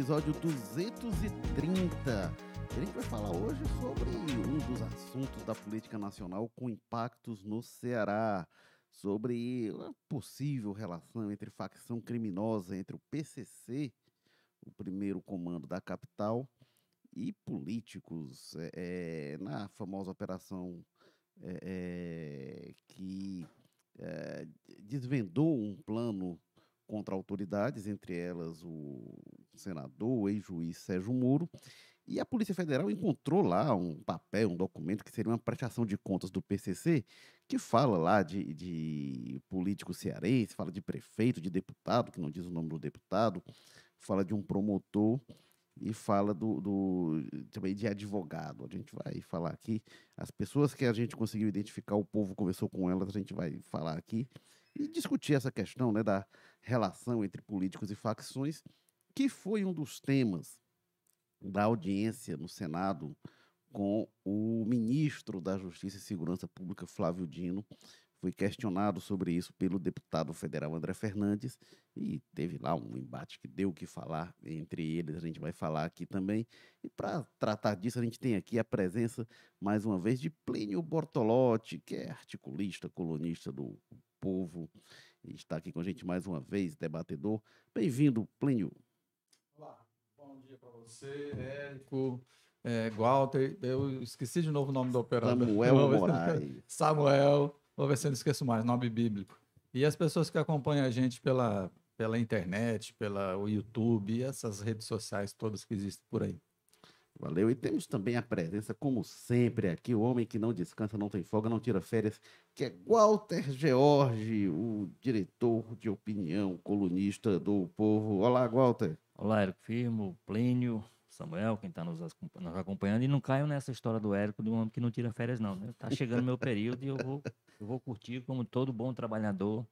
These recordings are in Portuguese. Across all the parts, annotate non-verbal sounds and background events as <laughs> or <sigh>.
episódio 230. A gente vai falar hoje sobre um dos assuntos da política nacional com impactos no Ceará, sobre uma possível relação entre facção criminosa entre o PCC, o primeiro comando da capital, e políticos é, na famosa operação é, que é, desvendou um plano contra autoridades, entre elas o senador, ex-juiz Sérgio Moro, e a Polícia Federal encontrou lá um papel, um documento que seria uma prestação de contas do PCC, que fala lá de, de político cearense, fala de prefeito, de deputado, que não diz o nome do deputado, fala de um promotor e fala do, do, também de advogado. A gente vai falar aqui. As pessoas que a gente conseguiu identificar, o povo conversou com elas, a gente vai falar aqui e discutir essa questão né, da relação entre políticos e facções, que foi um dos temas da audiência no Senado com o ministro da Justiça e Segurança Pública, Flávio Dino. Foi questionado sobre isso pelo deputado federal André Fernandes e teve lá um embate que deu o que falar entre eles, a gente vai falar aqui também. E para tratar disso, a gente tem aqui a presença, mais uma vez, de Plínio Bortolotti, que é articulista, colunista do Povo, e está aqui com a gente mais uma vez, debatedor. Bem-vindo, Plínio. Olá, bom dia para você, Érico, é, Walter, eu esqueci de novo o nome do operador. Samuel <laughs> Moraes. Samuel, vou ver se eu não esqueço mais, nome bíblico. E as pessoas que acompanham a gente pela, pela internet, pela o YouTube e essas redes sociais todas que existem por aí. Valeu. E temos também a presença, como sempre, aqui, o homem que não descansa, não tem folga, não tira férias, que é Walter George, o diretor de opinião, colunista do Povo. Olá, Walter. Olá, Érico Firmo, Plínio, Samuel, quem está nos, nos, acompanhando. E não caiam nessa história do Érico, do homem que não tira férias, não. Está chegando meu período e eu vou, eu vou curtir como todo bom trabalhador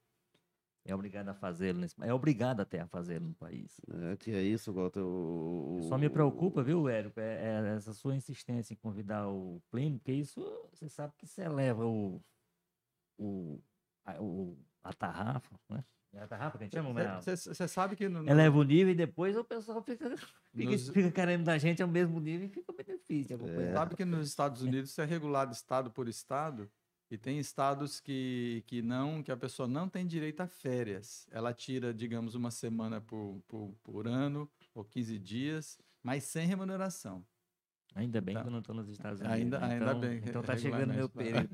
é obrigado a fazê-lo. Nesse... É obrigado até a fazê-lo no país. É, que é isso, Walter. O... Só me preocupa, viu, Érico, é, é, essa sua insistência em convidar o Plínio, porque isso você sabe que você eleva o, o, a, o, a tarrafa, né? É a tarrafa que a gente chama, Você sabe que... No, Eleva o nível e depois o pessoal fica, <laughs> fica, nos... fica querendo da gente ao mesmo nível e fica bem difícil. É. Sabe que nos Estados Unidos isso é regulado estado por estado e tem estados que, que não, que a pessoa não tem direito a férias. Ela tira, digamos, uma semana por, por, por ano ou 15 dias, mas sem remuneração. Ainda bem então, que eu não estou nos Estados Unidos. Ainda, então, ainda bem. Então está chegando meu período.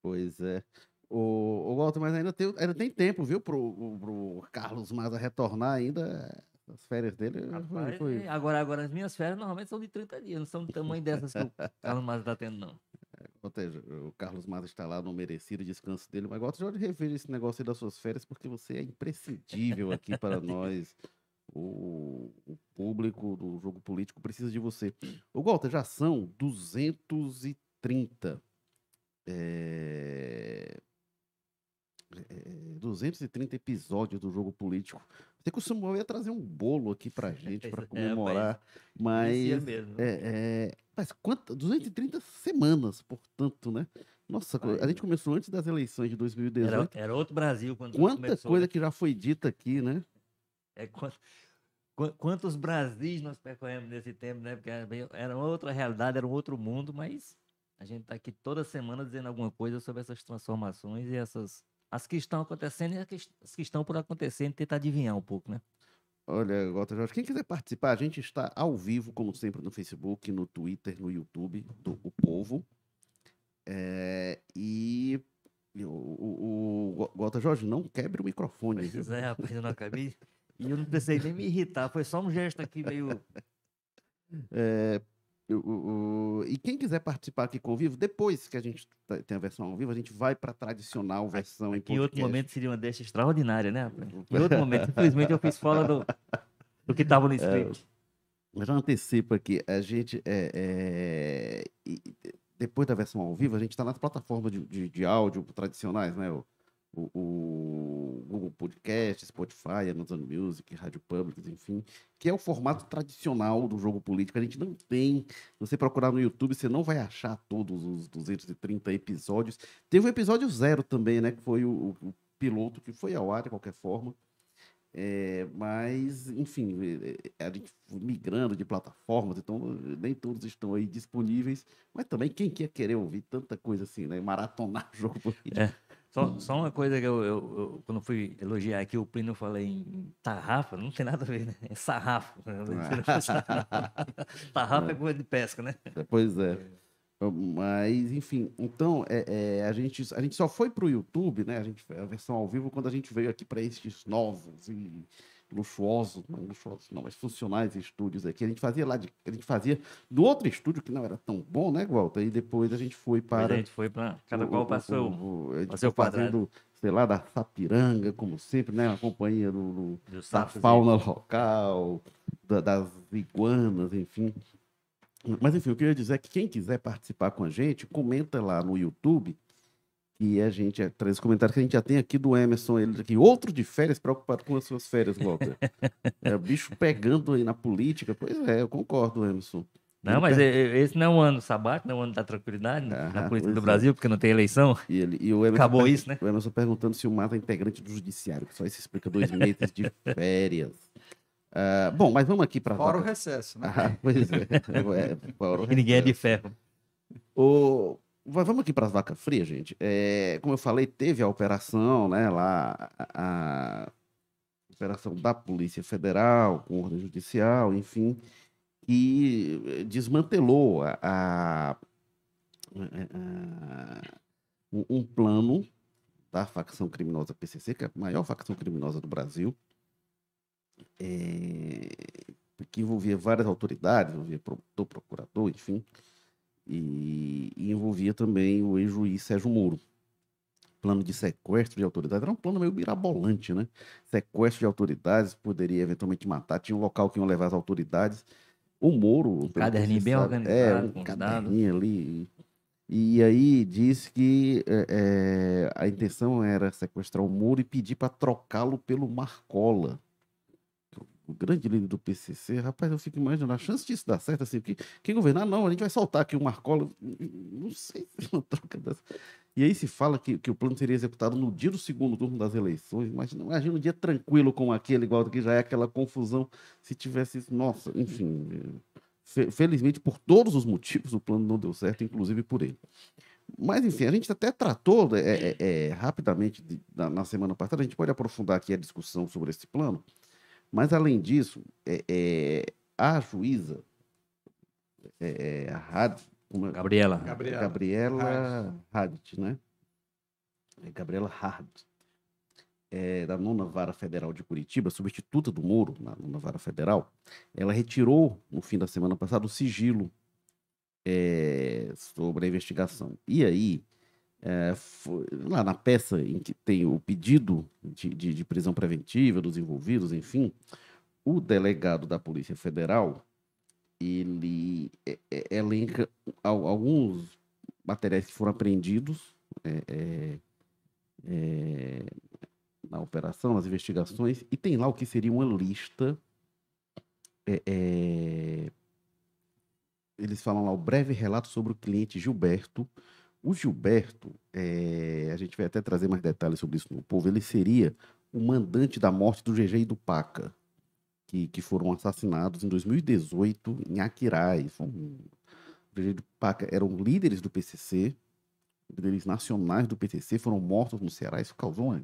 pois é. O, o Walter, mas ainda tem, ainda tem tempo, viu, para o Carlos Maza retornar ainda. As férias dele. Rapaz, foi, foi... Agora, agora, as minhas férias normalmente são de 30 dias, não são do tamanho dessas que o Carlos Maza está tendo, não o Carlos Matos está lá no merecido descanso dele, mas gosto de rever esse negócio aí das suas férias, porque você é imprescindível aqui para nós. O, o, público do jogo político precisa de você. O Walter, já são 230. É, é, 230 episódios do jogo político. Até que o Samuel ia trazer um bolo aqui pra <laughs> gente para é, comemorar. É, mas. Mesmo. É, é, mas quanto, 230 semanas, portanto, né? Nossa, a gente começou antes das eleições de 2018. Era, era outro Brasil quando Quanta começou, coisa né? que já foi dita aqui, né? É, quantos, quantos Brasis nós percorremos nesse tempo, né? Porque era outra realidade, era um outro mundo, mas a gente está aqui toda semana dizendo alguma coisa sobre essas transformações e essas as que estão acontecendo e as que estão por acontecer, e tentar adivinhar um pouco, né? Olha, Gota Jorge, quem quiser participar, a gente está ao vivo, como sempre, no Facebook, no Twitter, no YouTube do O Povo. É, e o, o, o Gota Jorge, não quebre o microfone. Pois viu? é, <laughs> rapaz, eu não acabei. E eu não precisei nem me irritar, foi só um gesto aqui meio. <laughs> É, o, o, e quem quiser participar aqui com o vivo, depois que a gente tá, tem a versão ao vivo, a gente vai para a tradicional versão em podcast. Em outro momento seria uma deixa extraordinária, né? <laughs> Em outro momento, infelizmente eu fiz fora do, do que estava no é, script. É, já antecipo aqui, a gente, é, é, depois da versão ao vivo, a gente está nas plataformas de, de, de áudio tradicionais, né? O, o, o, Google Podcast, Spotify, Amazon Music, Rádio Public, enfim, que é o formato tradicional do jogo político. A gente não tem. Você procurar no YouTube, você não vai achar todos os 230 episódios. Teve o episódio zero também, né? Que foi o, o piloto que foi ao ar de qualquer forma. É, mas, enfim, é, a gente migrando de plataformas, então nem todos estão aí disponíveis. Mas também quem quer querer ouvir tanta coisa assim, né? Maratonar <laughs> jogo político. É. Só, só uma coisa que eu, eu, eu, quando fui elogiar aqui, o Plínio falei em tarrafa, não tem nada a ver, né? É sarrafo. <laughs> tarrafa <laughs> é coisa de pesca, né? Pois é. Mas, enfim, então é, é, a, gente, a gente só foi para o YouTube, né? A, gente, a versão ao vivo, quando a gente veio aqui para estes novos e luxuosos, não luxuosos, não, mas funcionais estúdios aqui. A gente fazia lá, de, a gente fazia do outro estúdio que não era tão bom, né, Walter? E depois a gente foi para. A gente foi para. Cada qual passou. O, o, o, seu fazendo, sei lá, da Sapiranga, como sempre, né? A companhia do, do da fauna local, da, das iguanas, enfim. Mas enfim, o que eu ia dizer é que quem quiser participar com a gente, comenta lá no YouTube. E a gente traz comentários que a gente já tem aqui do Emerson, ele aqui, outro de férias, preocupado com as suas férias, Walter. <laughs> é o bicho pegando aí na política. Pois é, eu concordo, Emerson. Não, mas esse não é um ano sabático, não é um ano da tranquilidade ah, na política do é. Brasil, porque não tem eleição. E, ele, e o Acabou isso, né? O Emerson perguntando se o Mato é integrante do judiciário, que só isso explica dois <laughs> meses de férias. Uh, bom, mas vamos aqui para. Fora o recesso, né? Ah, pois é. <laughs> é fora o ninguém é de ferro. O... Vamos aqui para as vacas frias, gente. É, como eu falei, teve a operação, né, lá, a, a operação da Polícia Federal, com ordem judicial, enfim, que desmantelou a, a, a, um plano da facção criminosa PCC, que é a maior facção criminosa do Brasil, é, que envolvia várias autoridades, envolvia promotor, procurador, enfim, e, e envolvia também o ex-juiz Sérgio Moro. Plano de sequestro de autoridades, era um plano meio mirabolante, né? Sequestro de autoridades, poderia eventualmente matar, tinha um local que iam levar as autoridades. O Moro. Um caderninho bem sabe, organizado. É, um caderninho ali. E aí disse que é, é, a intenção era sequestrar o Moro e pedir para trocá-lo pelo Marcola o grande líder do PCC, rapaz, eu fico imaginando a chance disso dar certo, assim, que quem governar, não, a gente vai soltar aqui o Marcola, não sei se <laughs> uma troca dessa. E aí se fala que, que o plano seria executado no dia do segundo turno das eleições, imagina, imagina um dia tranquilo como aquele, igual que já é aquela confusão, se tivesse isso, nossa, enfim, felizmente por todos os motivos o plano não deu certo, inclusive por ele. Mas, enfim, a gente até tratou é, é, é, rapidamente de, na, na semana passada, a gente pode aprofundar aqui a discussão sobre esse plano, mas, além disso, é, é, a juíza, é, é a Had, Gabriela. Gabriela, Gabriela Hadt, né? É Gabriela Hard, é, da nona vara federal de Curitiba, substituta do Moro na nona vara federal, ela retirou, no fim da semana passada, o sigilo é, sobre a investigação. E aí, é, foi, lá na peça em que tem o pedido de, de, de, prisão preventiva dos envolvidos, enfim, o delegado da Polícia Federal ele é, é, elenca alguns materiais que foram apreendidos é, é, é, na operação, nas investigações, e tem lá o que seria uma lista. eles falam lá o breve relato sobre o cliente Gilberto, o Gilberto, é, a gente vai até trazer mais detalhes sobre isso no povo, ele seria o mandante da morte do GG e do Paca, que, que foram assassinados em 2018 em Aquiraz. Um, o GG e do Paca eram líderes do PCC, líderes nacionais do PCC, foram mortos no Ceará. Isso causou uma,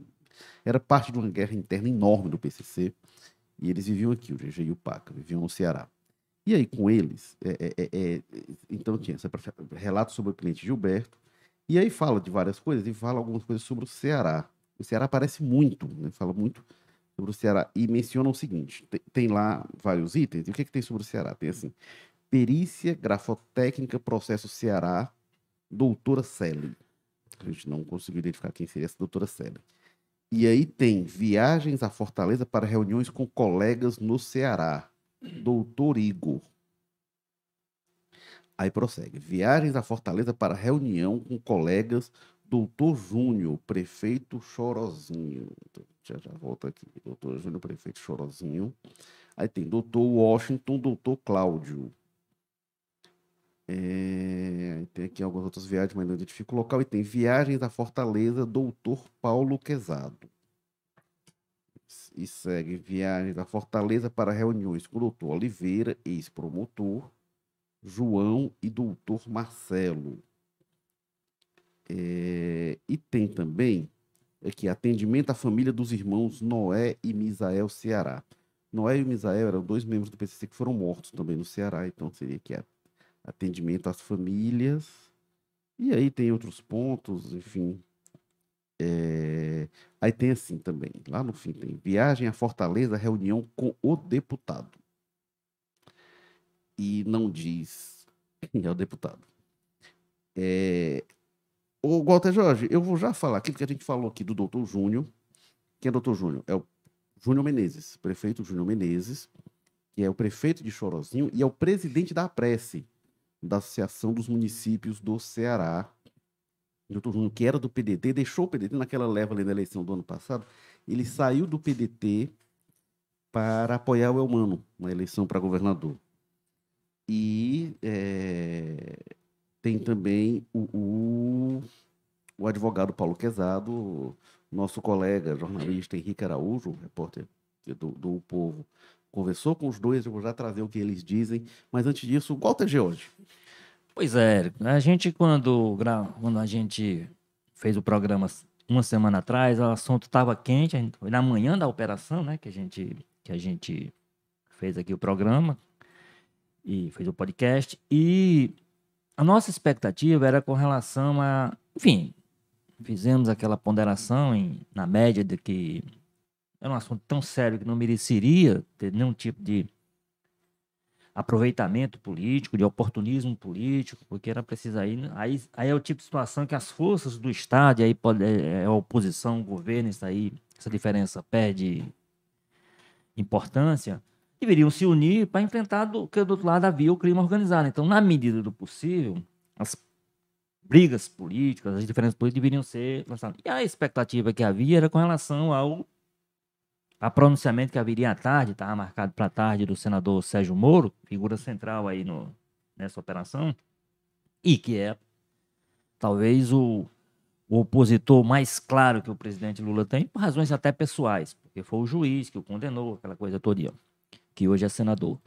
Era parte de uma guerra interna enorme do PCC. E eles viviam aqui, o GG e o Paca, viviam no Ceará. E aí, com eles, é, é, é, é então tinha esse relato sobre o cliente Gilberto, e aí fala de várias coisas e fala algumas coisas sobre o Ceará. O Ceará aparece muito, né? fala muito sobre o Ceará e menciona o seguinte: tem, tem lá vários itens. E o que, é que tem sobre o Ceará? Tem assim: perícia grafotécnica, processo Ceará, doutora Selle. A gente não conseguiu identificar quem seria essa doutora Selle. E aí tem viagens à Fortaleza para reuniões com colegas no Ceará. Doutor Igor. Aí prossegue. Viagens à Fortaleza para reunião com colegas. Doutor Júnior, prefeito Chorozinho. Já, já volta aqui. Doutor Júnior, prefeito Chorozinho. Aí tem doutor Washington, doutor Cláudio. É, tem aqui algumas outras viagens, mas não identifico o local. E tem viagens à Fortaleza, doutor Paulo Quezado. E segue viagem da Fortaleza para reuniões com o doutor Oliveira, ex-promotor, João e doutor Marcelo. É, e tem também aqui atendimento à família dos irmãos Noé e Misael Ceará. Noé e Misael eram dois membros do PCC que foram mortos também no Ceará, então seria que é atendimento às famílias. E aí tem outros pontos, enfim. É... Aí tem assim também, lá no fim tem viagem à Fortaleza, reunião com o deputado. E não diz quem é o deputado. É... O Walter Jorge, eu vou já falar aquilo que a gente falou aqui do doutor Júnior. Quem é doutor Júnior? É o Júnior Menezes, prefeito Júnior Menezes, que é o prefeito de Chorozinho e é o presidente da Prece, da Associação dos Municípios do Ceará. Doutor Júnior, que era do PDT, deixou o PDT naquela leva ali na eleição do ano passado. Ele saiu do PDT para apoiar o Elmano na eleição para governador. E é, tem também o, o, o advogado Paulo Quezado, nosso colega jornalista Henrique Araújo, repórter do, do Povo, conversou com os dois, eu vou já trazer o que eles dizem, mas antes disso, Walter George. Pois é, a gente quando, quando a gente fez o programa uma semana atrás, o assunto estava quente, foi na manhã da operação, né, que a gente que a gente fez aqui o programa e fez o podcast. E a nossa expectativa era com relação a, enfim, fizemos aquela ponderação em, na média de que era um assunto tão sério que não mereceria ter nenhum tipo de aproveitamento político, de oportunismo político, porque era preciso aí, aí, aí é o tipo de situação que as forças do Estado, e aí pode, é, é a oposição, o governo, isso aí, essa diferença perde importância, deveriam se unir para enfrentar do que do outro lado havia o crime organizado. Então, na medida do possível, as brigas políticas, as diferenças políticas deveriam ser lançadas. E a expectativa que havia era com relação ao a pronunciamento que haveria à tarde, estava marcado para a tarde, do senador Sérgio Moro, figura central aí no, nessa operação, e que é talvez o, o opositor mais claro que o presidente Lula tem, por razões até pessoais, porque foi o juiz que o condenou, aquela coisa toda, que hoje é senador.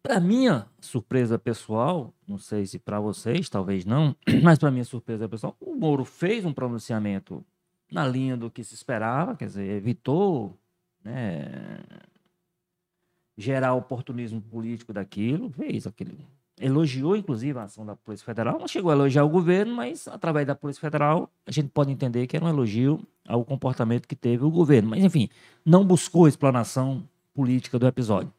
Para minha surpresa pessoal, não sei se para vocês, talvez não, <clears throat> mas para minha surpresa pessoal, o Moro fez um pronunciamento na linha do que se esperava, quer dizer, evitou né, gerar oportunismo político daquilo, fez aquele. Elogiou, inclusive, a ação da Polícia Federal. Não chegou a elogiar o governo, mas através da Polícia Federal a gente pode entender que era um elogio ao comportamento que teve o governo. Mas, enfim, não buscou explanação política do episódio.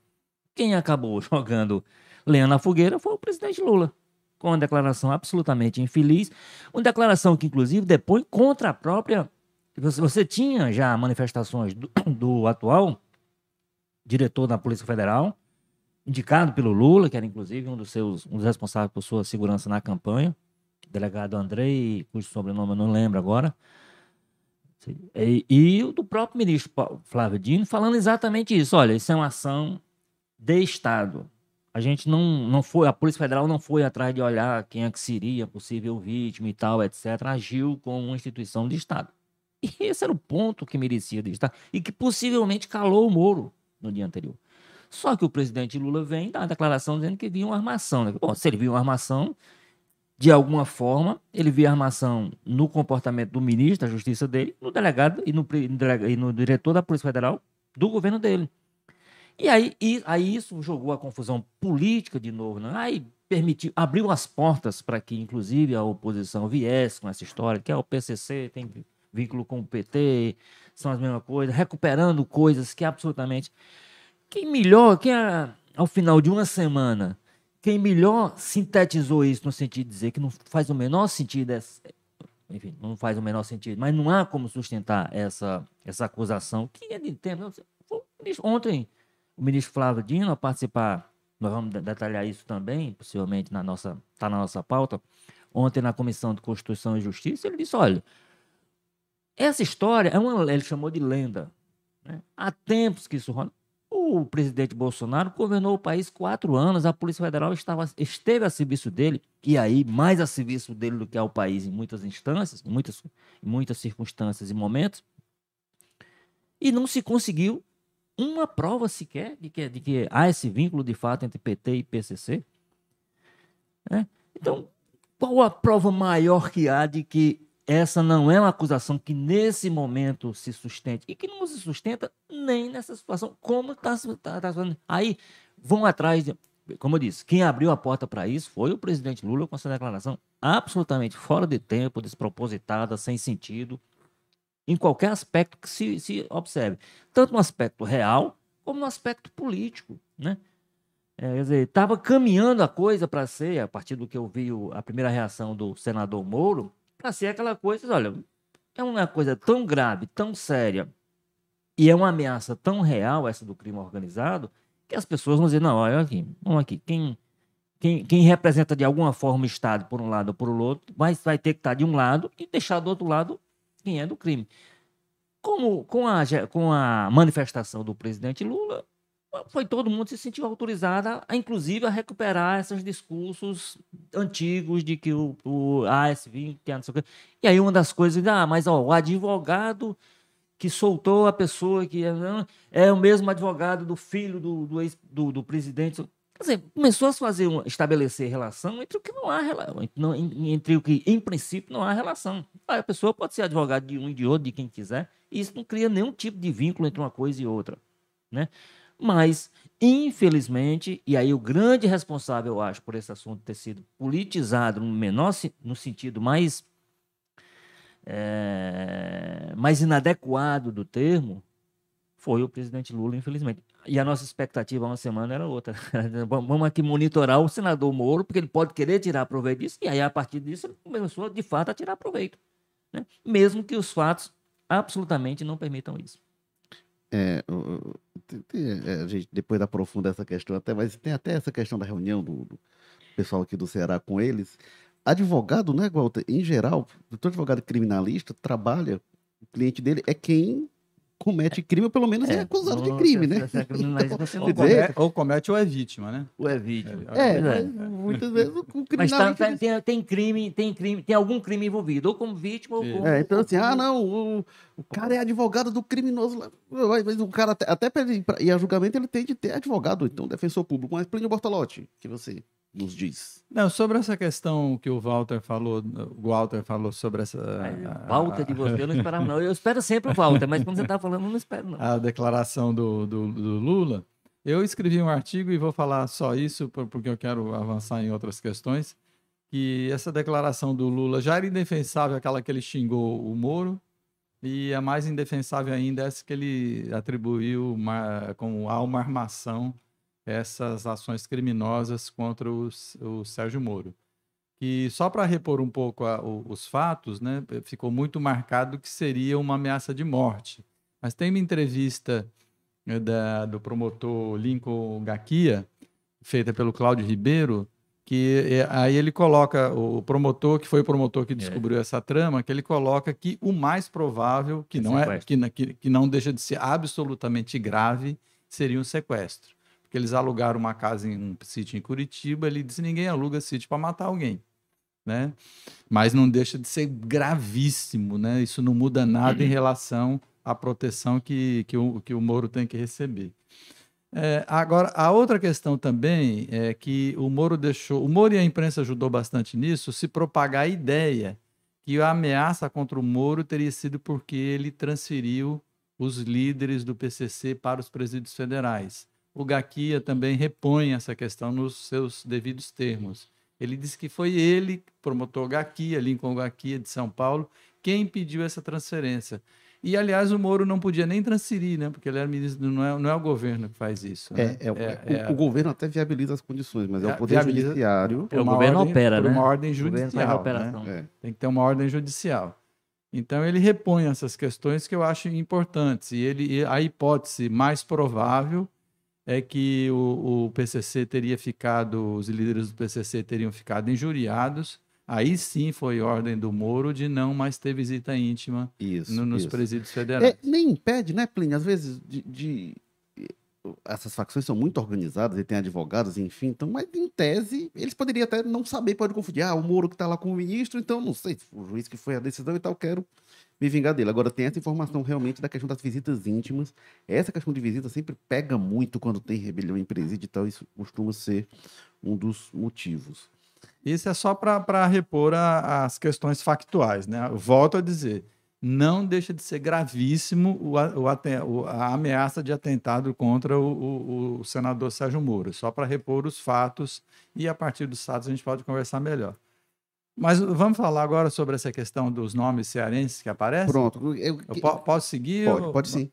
Quem acabou <laughs> jogando lenha na fogueira foi o presidente Lula, com uma declaração absolutamente infeliz, uma declaração que, inclusive, depõe contra a própria você, tinha já manifestações do, <coughs> do atual diretor da Polícia Federal, indicado pelo Lula, que era inclusive um dos seus um dos responsáveis por sua segurança na campanha, delegado Andrei, cujo sobrenome eu não lembro agora, e, e o do próprio ministro Flávio Dino falando exatamente isso. Olha, isso é uma ação de Estado. A gente não, não foi, a Polícia Federal não foi atrás de olhar quem é que seria possível vítima e tal, etc. Agiu como uma instituição de Estado. E esse era o ponto que merecia estar e que possivelmente calou o Moro no dia anterior. Só que o presidente Lula vem dá uma declaração dizendo que havia uma armação. Né? Bom, se ele viu uma armação, de alguma forma, ele via armação no comportamento do ministro da Justiça dele, no delegado e no, e no diretor da Polícia Federal do governo dele. E aí, e, aí isso jogou a confusão política de novo. Né? Aí permitiu, abriu as portas para que, inclusive, a oposição viesse com essa história, que é o PCC tem vínculo com o PT, são as mesmas coisas, recuperando coisas que absolutamente. Quem melhor, quem ao final de uma semana, quem melhor sintetizou isso no sentido de dizer que não faz o menor sentido, essa, enfim, não faz o menor sentido, mas não há como sustentar essa, essa acusação, que é de tempo. Ontem, o ministro Flávio Dino, a participar, nós vamos detalhar isso também, possivelmente na nossa, está na nossa pauta, ontem na Comissão de Constituição e Justiça, ele disse, olha, essa história é uma, ele chamou de lenda. Né? Há tempos que isso rola. O presidente Bolsonaro governou o país quatro anos, a Polícia Federal estava, esteve a serviço dele, e aí mais a serviço dele do que ao país em muitas instâncias, em muitas, em muitas circunstâncias e momentos. E não se conseguiu uma prova sequer de que, de que há esse vínculo de fato entre PT e PCC. Né? Então, qual a prova maior que há de que essa não é uma acusação que nesse momento se sustente. E que não se sustenta nem nessa situação, como está tá, tá, Aí vão atrás, de, como eu disse, quem abriu a porta para isso foi o presidente Lula com essa declaração absolutamente fora de tempo, despropositada, sem sentido, em qualquer aspecto que se, se observe, tanto no aspecto real como no aspecto político, né? É, quer dizer, estava caminhando a coisa para ser, a partir do que eu vi a primeira reação do senador Moro, para ser aquela coisa, olha, é uma coisa tão grave, tão séria, e é uma ameaça tão real essa do crime organizado, que as pessoas vão dizer, não, olha aqui, vamos aqui, quem, quem, quem representa de alguma forma o Estado por um lado ou por outro, mas vai ter que estar de um lado e deixar do outro lado quem é do crime. Como com a, com a manifestação do presidente Lula, foi todo mundo se sentiu autorizado, a, inclusive, a recuperar esses discursos antigos de que o, o AS20, não sei o quê. E aí uma das coisas, ah, mas ó, o advogado que soltou a pessoa que é, é o mesmo advogado do filho do, do, ex, do, do presidente. Quer dizer, começou a fazer estabelecer relação entre o que não há não, entre o que em princípio não há relação. A pessoa pode ser advogado de um e de outro, de quem quiser, e isso não cria nenhum tipo de vínculo entre uma coisa e outra, né? Mas, infelizmente, e aí o grande responsável, eu acho, por esse assunto ter sido politizado no menor, no sentido mais, é, mais inadequado do termo, foi o presidente Lula, infelizmente. E a nossa expectativa uma semana era outra. <laughs> Vamos aqui monitorar o senador Moro, porque ele pode querer tirar proveito disso, e aí, a partir disso, ele começou, de fato, a tirar proveito. Né? Mesmo que os fatos absolutamente não permitam isso. É, a gente depois aprofunda essa questão até, mas tem até essa questão da reunião do, do pessoal aqui do Ceará com eles. Advogado, né, Walter? Em geral, todo advogado criminalista trabalha, o cliente dele é quem comete crime, ou pelo menos é, é acusado de crime, né? Então, ou, comete, ou, comete, ou é vítima, né? Ou é vítima. É, é, é. muitas vezes o criminal... Mas tá, tá, tem, tem, crime, tem crime, tem algum crime envolvido, ou como vítima, ou como... É, então assim, ah, não, o, o cara é advogado do criminoso, mas o cara, até, até para ir a julgamento, ele tem de ter advogado, então, defensor público, mas Plínio Bortolotti, que você nos diz. Não, sobre essa questão que o Walter falou, o Walter falou sobre essa. Walter de você, eu não esperava, não. Eu espero sempre o Walter, mas quando você está falando, eu não espero, não. A declaração do, do, do, Lula. Eu escrevi um artigo e vou falar só isso, porque eu quero avançar em outras questões. Que essa declaração do Lula já era indefensável, aquela que ele xingou o Moro, e a mais indefensável ainda é essa que ele atribuiu uma, como a uma armação essas ações criminosas contra os, o Sérgio Moro. E só para repor um pouco a, o, os fatos, né, ficou muito marcado que seria uma ameaça de morte. Mas tem uma entrevista né, da, do promotor Lincoln Gaquia, feita pelo Cláudio Ribeiro, que é, aí ele coloca, o promotor, que foi o promotor que é. descobriu é. essa trama, que ele coloca que o mais provável, que não, é, que, que, que não deixa de ser absolutamente grave, seria um sequestro porque eles alugaram uma casa em um sítio em Curitiba, ele disse ninguém aluga sítio para matar alguém, né? Mas não deixa de ser gravíssimo, né? Isso não muda nada em uhum. relação à proteção que, que, o, que o Moro tem que receber. É, agora, a outra questão também é que o Moro deixou, o Moro e a imprensa ajudou bastante nisso, se propagar a ideia que a ameaça contra o Moro teria sido porque ele transferiu os líderes do PCC para os presídios federais o Gaquia também repõe essa questão nos seus devidos termos. Ele disse que foi ele, promotor Gaquia, Lincoln Gaquia de São Paulo, quem pediu essa transferência. E, aliás, o Moro não podia nem transferir, né? Porque ele era ministro, não é, não é o governo que faz isso. Né? É, é, é, o, o, governo até viabiliza as condições, mas é, o Poder viabiliza, Judiciário. O governo ordem, opera, né? uma ordem judicial. Né? Tem que ter uma ordem judicial. Então, ele repõe essas questões que eu acho importantes. E, ele, e a hipótese mais provável é que o, o, PCC teria ficado, os líderes do PCC teriam ficado injuriados. Aí sim foi ordem do Moro de não mais ter visita íntima isso, no, nos isso. presídios federais. É, nem impede, né, Plínio? Às vezes, de, de, essas facções são muito organizadas e tem advogados, enfim, então, mas em tese, eles poderiam até não saber, pode confundir. Ah, o Moro que tá lá com o ministro, então não sei, o juiz que foi a decisão e tal, quero me vingar dele. Agora, tem essa informação realmente da questão das visitas íntimas. Essa questão de visita sempre pega muito quando tem rebelião em presídio e tal, isso costuma ser um dos motivos. Isso é só para repor a, as questões factuais, né? Volto a dizer, não deixa de ser gravíssimo o, o, a ameaça de atentado contra o, o senador Sérgio Moro, só para repor os fatos e a partir dos fatos a gente pode conversar melhor. Mas vamos falar agora sobre essa questão dos nomes cearenses que aparecem? Pronto. Eu, eu posso seguir? Pode, pode sim.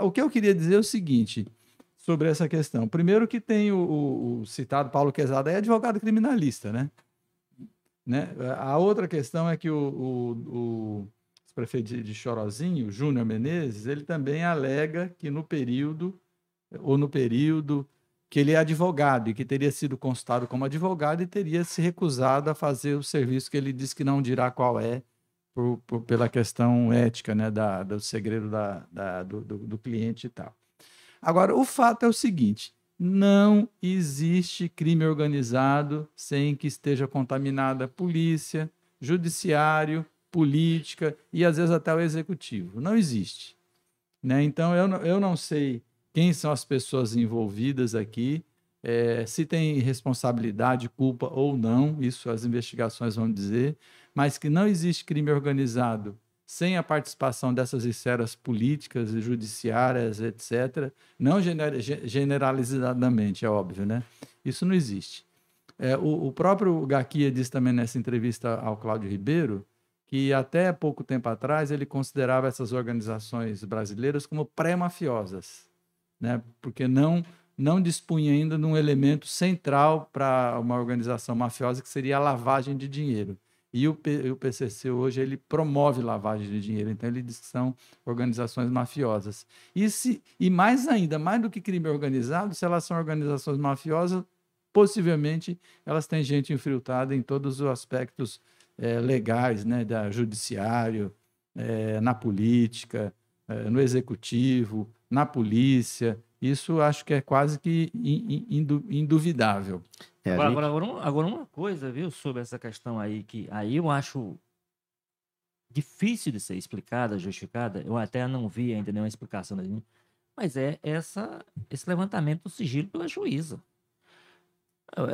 O que eu queria dizer é o seguinte sobre essa questão. Primeiro que tem o, o, o citado Paulo Quezada, é advogado criminalista, né? Né? A outra questão é que o, o, o prefeito de Chorozinho, Júnior Menezes, ele também alega que no período, ou no período que ele é advogado e que teria sido constado como advogado e teria se recusado a fazer o serviço que ele diz que não dirá qual é, por, por, pela questão ética, né, da, do segredo da, da do, do, do cliente e tal. Agora, o fato é o seguinte: não existe crime organizado sem que esteja contaminada polícia, judiciário, política e às vezes até o executivo. Não existe. Né? Então eu, eu não sei quem são as pessoas envolvidas aqui, é, se tem responsabilidade, culpa ou não, isso as investigações vão dizer, mas que não existe crime organizado sem a participação dessas esferas políticas e judiciárias, etc., não generalizadamente, é óbvio, né? Isso não existe. É, o, o, próprio Gaquia disse também nessa entrevista ao Cláudio Ribeiro que até pouco tempo atrás ele considerava essas organizações brasileiras como pré-mafiosas, né? porque não, não dispunha ainda de um elemento central para uma organização mafiosa que seria a lavagem de dinheiro. E o, P, o PCC hoje ele promove lavagem de dinheiro, então ele diz que são organizações mafiosas. E, se, e mais ainda, mais do que crime organizado, se elas são organizações mafiosas, possivelmente elas têm gente infiltrada em todos os aspectos é, legais, né, da judiciário, é, na política, é, no executivo, na polícia. Isso acho que é quase que induvidável. É, agora, gente... agora, agora, uma coisa, viu, sobre essa questão aí, que aí eu acho difícil de ser explicada, justificada, eu até não vi ainda nenhuma explicação, mas é essa, esse levantamento do sigilo pela juíza.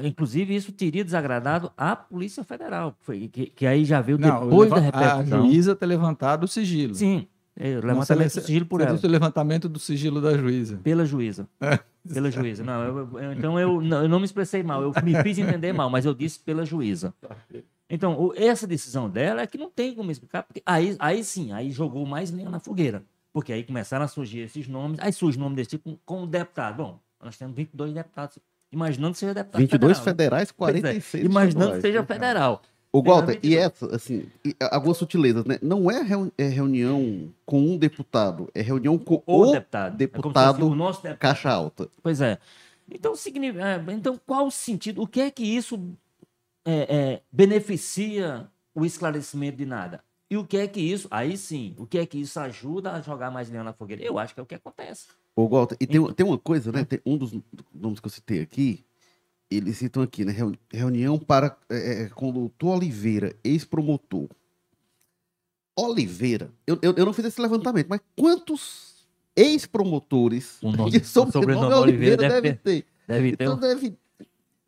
Inclusive, isso teria desagradado a Polícia Federal, que, que aí já veio depois não, da repercussão. A juíza ter levantado o sigilo. Sim, é, levantamento do sigilo por ela. o levantamento do sigilo da juíza. Pela juíza. É. Pela juíza. Não, eu, eu, então eu não, eu não me expressei mal, eu me fiz entender mal, mas eu disse pela juíza. Então, o, essa decisão dela é que não tem como explicar, porque aí, aí sim, aí jogou mais lenha na fogueira. Porque aí começaram a surgir esses nomes, aí surge nome desse tipo como deputado. Bom, nós temos 22 deputados. Imaginando que seja deputado 22 federal. federais, 46 é, Imaginando que seja federal. O Walter, e essa, assim, algumas sutilezas, né? Não é, é, reunião com um deputado, é reunião com o, o deputado, deputado, é o nosso deputado caixa alta. Pois é. Então, então qual o sentido? O que é que isso é, é, beneficia o esclarecimento de nada? E o que é que isso, aí sim, o que é que isso ajuda a jogar mais leão na fogueira? Eu acho que é o que acontece. Ô, Walter, e tem, tem uma coisa, né? Tem um dos nomes que eu citei aqui, eles citam aqui, né? Reunião para, é, é, com o doutor Oliveira, ex-promotor. Oliveira, eu, eu, eu, não fiz esse levantamento, mas quantos ex-promotores de <laughs> sobrenome, sobrenome Oliveira, deve, deve ter? Deve então ter. deve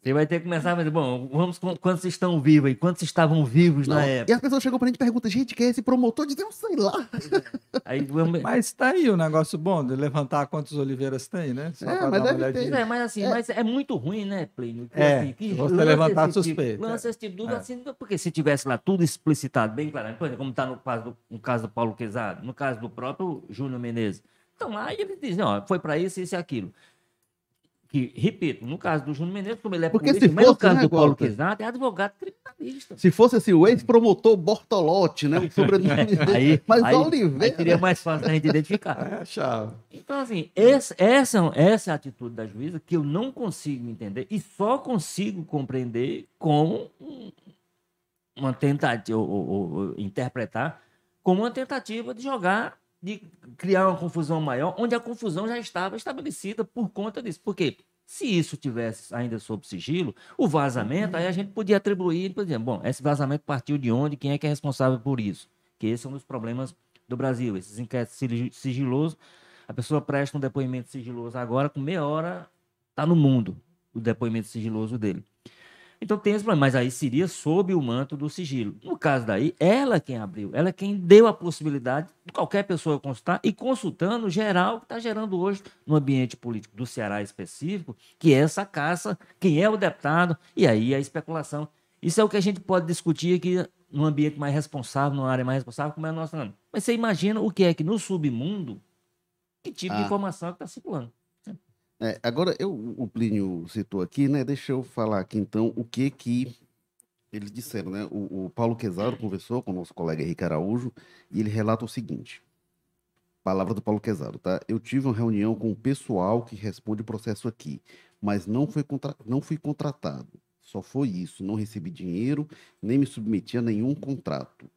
você vai ter que começar, mas bom, vamos com quantos estão vivos aí? Quantos estavam vivos não, na época? E as pessoas chegam pra gente e perguntam, gente, quem é esse promotor? Dizem, eu sei lá. <laughs> Aí, vamos... Mas tá aí o um negócio bom de levantar quantos oliveiras tem, né? Só é, mas deve ter. É, mas assim, é. mas é muito ruim, né, Plínio? É, assim, que você levantar suspeito. Tipo, lança esse tipo de dúvida, é. assim, porque se tivesse lá tudo explicitado, bem claro, por exemplo, como tá no caso do, no caso do Paulo Quezado, no caso do próprio Júnior Menezes. Então lá ele diz, ó, foi para isso, isso e aquilo que, repito, no caso do Júnior Menezes, como ele é Porque político, se fosse, no caso né, do Paulo Quezado, é advogado criminalista. Se fosse assim, o ex-promotor Bortolotti, né? O sobrenome <laughs> é, aí, Mas aí, Oliveira... Aí seria mais fácil a gente identificar. <laughs> É, chave. Então, assim, essa, essa, essa é a atitude da juíza que eu não consigo entender e só consigo compreender como uma tentativa, ou, ou, ou interpretar como uma tentativa de jogar de criar uma confusão maior, onde a confusão já estava estabelecida por conta disso. Por quê? Se isso tivesse ainda sob sigilo, o vazamento, aí a gente podia atribuir, por exemplo, bom, esse vazamento partiu de onde, quem é que é responsável por isso? Que esse é um dos problemas do Brasil, esses inquéritos sigilosos. A pessoa presta um depoimento sigiloso agora, com meia hora, está no mundo o depoimento sigiloso dele. Então tem esse problema, mas aí seria sob o manto do sigilo. No caso daí, ela quem abriu, ela é quem deu a possibilidade de qualquer pessoa consultar e consultando geral que está gerando hoje no ambiente político do Ceará específico, que é essa caça, quem é o deputado, e aí a especulação. Isso é o que a gente pode discutir aqui num ambiente mais responsável, numa área mais responsável, como é a nossa. Mas você imagina o que é que no submundo, que tipo ah. de informação é que está circulando. É, agora, eu, o Plínio citou aqui, né? Deixa eu falar aqui então o que que eles disseram, né? O, o Paulo Quezaro conversou com o nosso colega Henrique Araújo e ele relata o seguinte. Palavra do Paulo Quezaro, tá? Eu tive uma reunião com o pessoal que responde o processo aqui, mas não, foi contra... não fui contratado. Só foi isso. Não recebi dinheiro, nem me submeti a nenhum contrato.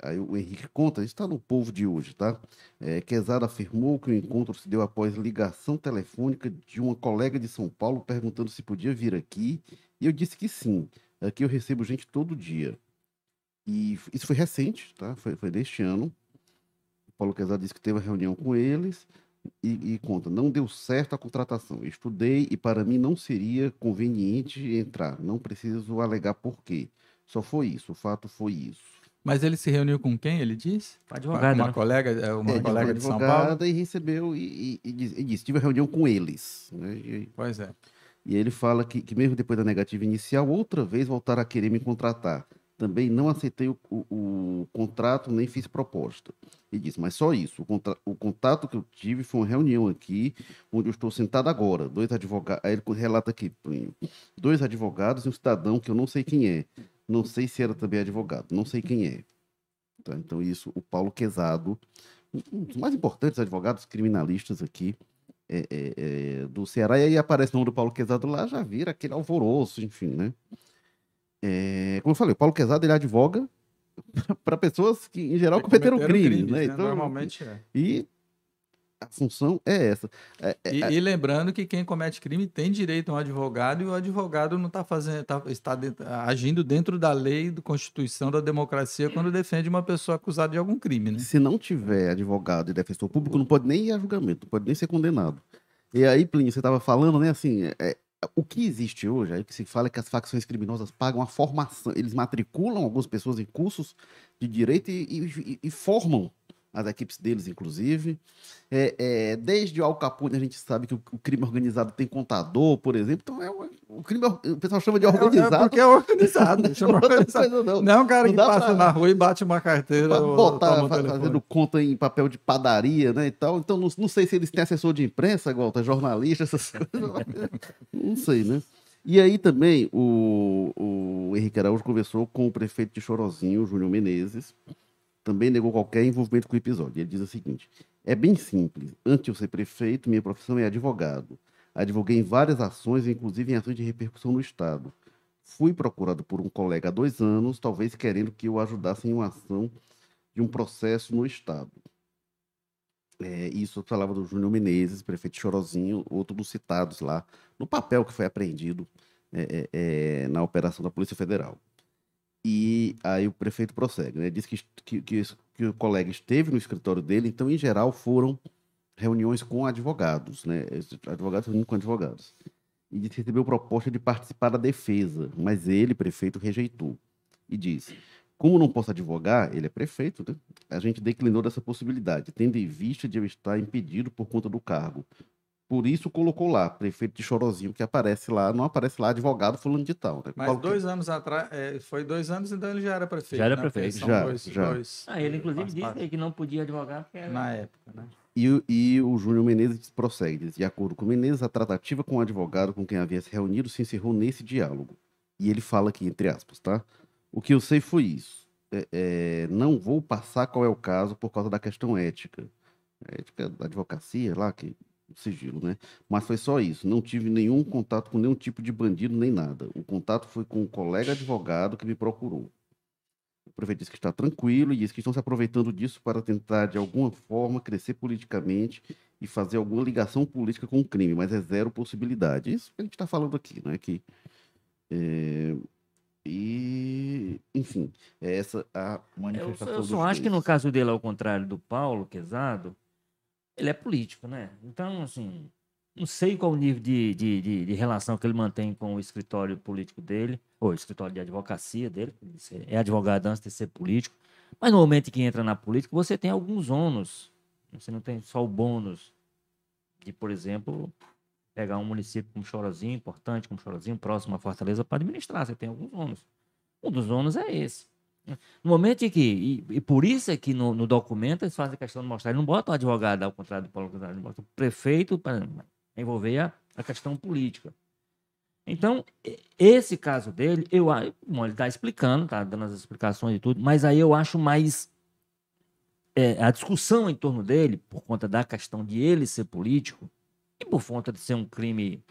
Aí o Henrique conta, está no povo de hoje, tá? É, Quezada afirmou que o encontro se deu após ligação telefônica de uma colega de São Paulo perguntando se podia vir aqui. E eu disse que sim. Aqui eu recebo gente todo dia. E isso foi recente, tá? Foi, foi deste ano. O Paulo Quezada disse que teve uma reunião com eles e, e conta, não deu certo a contratação. estudei e para mim não seria conveniente entrar. Não preciso alegar por quê. Só foi isso, o fato foi isso. Mas ele se reuniu com quem, ele disse? Advogada. Uma, uma né? colega, é, uma é, colega de São Paulo? e recebeu e, e, e, disse, tive reunião com eles. Né? E, pois é. E ele fala que, que mesmo depois da negativa inicial, outra vez voltaram a querer me contratar. Também não aceitei o, o, o contrato, nem fiz proposta. E disse, mas só isso. O, contra, o contato que eu tive foi uma reunião aqui, onde eu estou sentado agora. Dois advogados. Aí ele relata aqui, dois advogados e um cidadão que eu não sei quem é não sei se era também advogado, não sei quem é. Tá? Então, isso, o Paulo Quezado, um dos mais importantes advogados criminalistas aqui é, é, é, do Ceará, e aí aparece o nome do Paulo Quezado lá, já vira aquele alvoroço, enfim, né? É, como eu falei, o Paulo Quezado ele advoga <laughs> para pessoas que, em geral, cometeram, cometeram crimes, crimes, né? né? Então, Normalmente é. E a função é essa. É, é, e, é e, lembrando que quem comete crime tem direito a um advogado e o advogado não tá fazendo, tá, está dentro, agindo dentro da lei, da Constituição, da democracia, quando defende uma pessoa acusada de algum crime. Né? Se não tiver advogado e defensor público, não pode nem ir a julgamento, não pode nem ser condenado. E aí, Plínio, você estava falando, né, assim, é, é, o que existe hoje, aí que se fala é que as facções criminosas pagam a formação, eles matriculam algumas pessoas em cursos de direito e, e, e formam as equipes deles, inclusive. É, é, desde o Al Capone, a gente sabe que o, o, crime organizado tem contador, por exemplo. Então, é o, o crime, o pessoal chama de é, é organizado. É, porque é organizado. <laughs> chama organizado. Não. não é um cara não que passa pra, na rua e bate uma carteira. Botar, fazendo conta em papel de padaria, né, e tal. Então, não, não sei se eles têm assessor de imprensa, igual, tá jornalista, essas <laughs> coisas. não sei, né? E aí também o, o Henrique Araújo conversou com o prefeito de Chorozinho, Júnior Menezes, também negou qualquer envolvimento com o episódio. Ele diz o seguinte: é bem simples. Antes de eu ser prefeito, minha profissão é advogado. Advoguei em várias ações, inclusive em ações de repercussão no Estado. Fui procurado por um colega há dois anos, talvez querendo que eu ajudasse em uma ação de um processo no Estado. É, isso eu falava do Júnior Menezes, prefeito Chorozinho, outro dos citados lá, no papel que foi apreendido é, é, é na operação da Polícia Federal. E aí o prefeito prossegue, né? Diz que, que, que, que, o colega esteve no escritório dele, então, em geral, foram reuniões com advogados, né? Advogados reunindo com advogados. E disse que recebeu proposta de participar da defesa, mas ele, prefeito, rejeitou. E disse: como não posso advogar, ele é prefeito, né? a gente declinou dessa possibilidade, tendo em vista de eu estar impedido por conta do cargo. Por isso colocou lá, prefeito de Chorozinho, que aparece lá, não aparece lá advogado fulano de tal. Né? Mas Qual dois que... anos atrás, é, foi dois anos, então ele já era prefeito. Já era né? prefeito. Já, dois, já. Dois, ah, ele inclusive disse que não podia advogar porque era... Na época, né? E, e o Júnior Menezes prossegue, diz, de acordo com Menezes, a tratativa com o advogado com quem havia se reunido se encerrou nesse diálogo. E ele fala aqui, entre aspas, tá? O que eu sei foi isso. É, é, não vou passar qual é o caso por causa da questão ética. ética da advocacia lá, que sigilo, né? Mas foi só isso. Não tive nenhum contato com nenhum tipo de bandido nem nada. O contato foi com um colega advogado que me procurou. O prefeito disse que está tranquilo e disse que estão se aproveitando disso para tentar, de alguma forma, crescer politicamente e fazer alguma ligação política com o crime, mas é zero possibilidade. Isso que a gente está falando aqui, né? Que, é, e, enfim, é essa a Eu, manifestação eu dos só acho que no caso dele, ao contrário do Paulo Quezado, ele é político, né? Então, assim, não sei qual o nível de, de, de, de relação que ele mantém com o escritório político dele, ou o escritório de advocacia dele, ele é advogado antes de ser político, mas no momento que entra na política, você tem alguns ônus. Você não tem só o bônus de, por exemplo, pegar um município como Chorozinho, importante como Chorozinho, próximo à Fortaleza, para administrar. Você tem alguns ônus. Um dos ônus é esse. No momento em que, e, e por isso é que no, no documento eles fazem questão de mostrar, eles não botam o advogado ao contrário do Paulo eles botam o prefeito para envolver a, a questão política. Então, esse caso dele, eu bom, ele está explicando, está dando as explicações e tudo, mas aí eu acho mais é, a discussão em torno dele, por conta da questão de ele ser político, e por conta de ser um crime,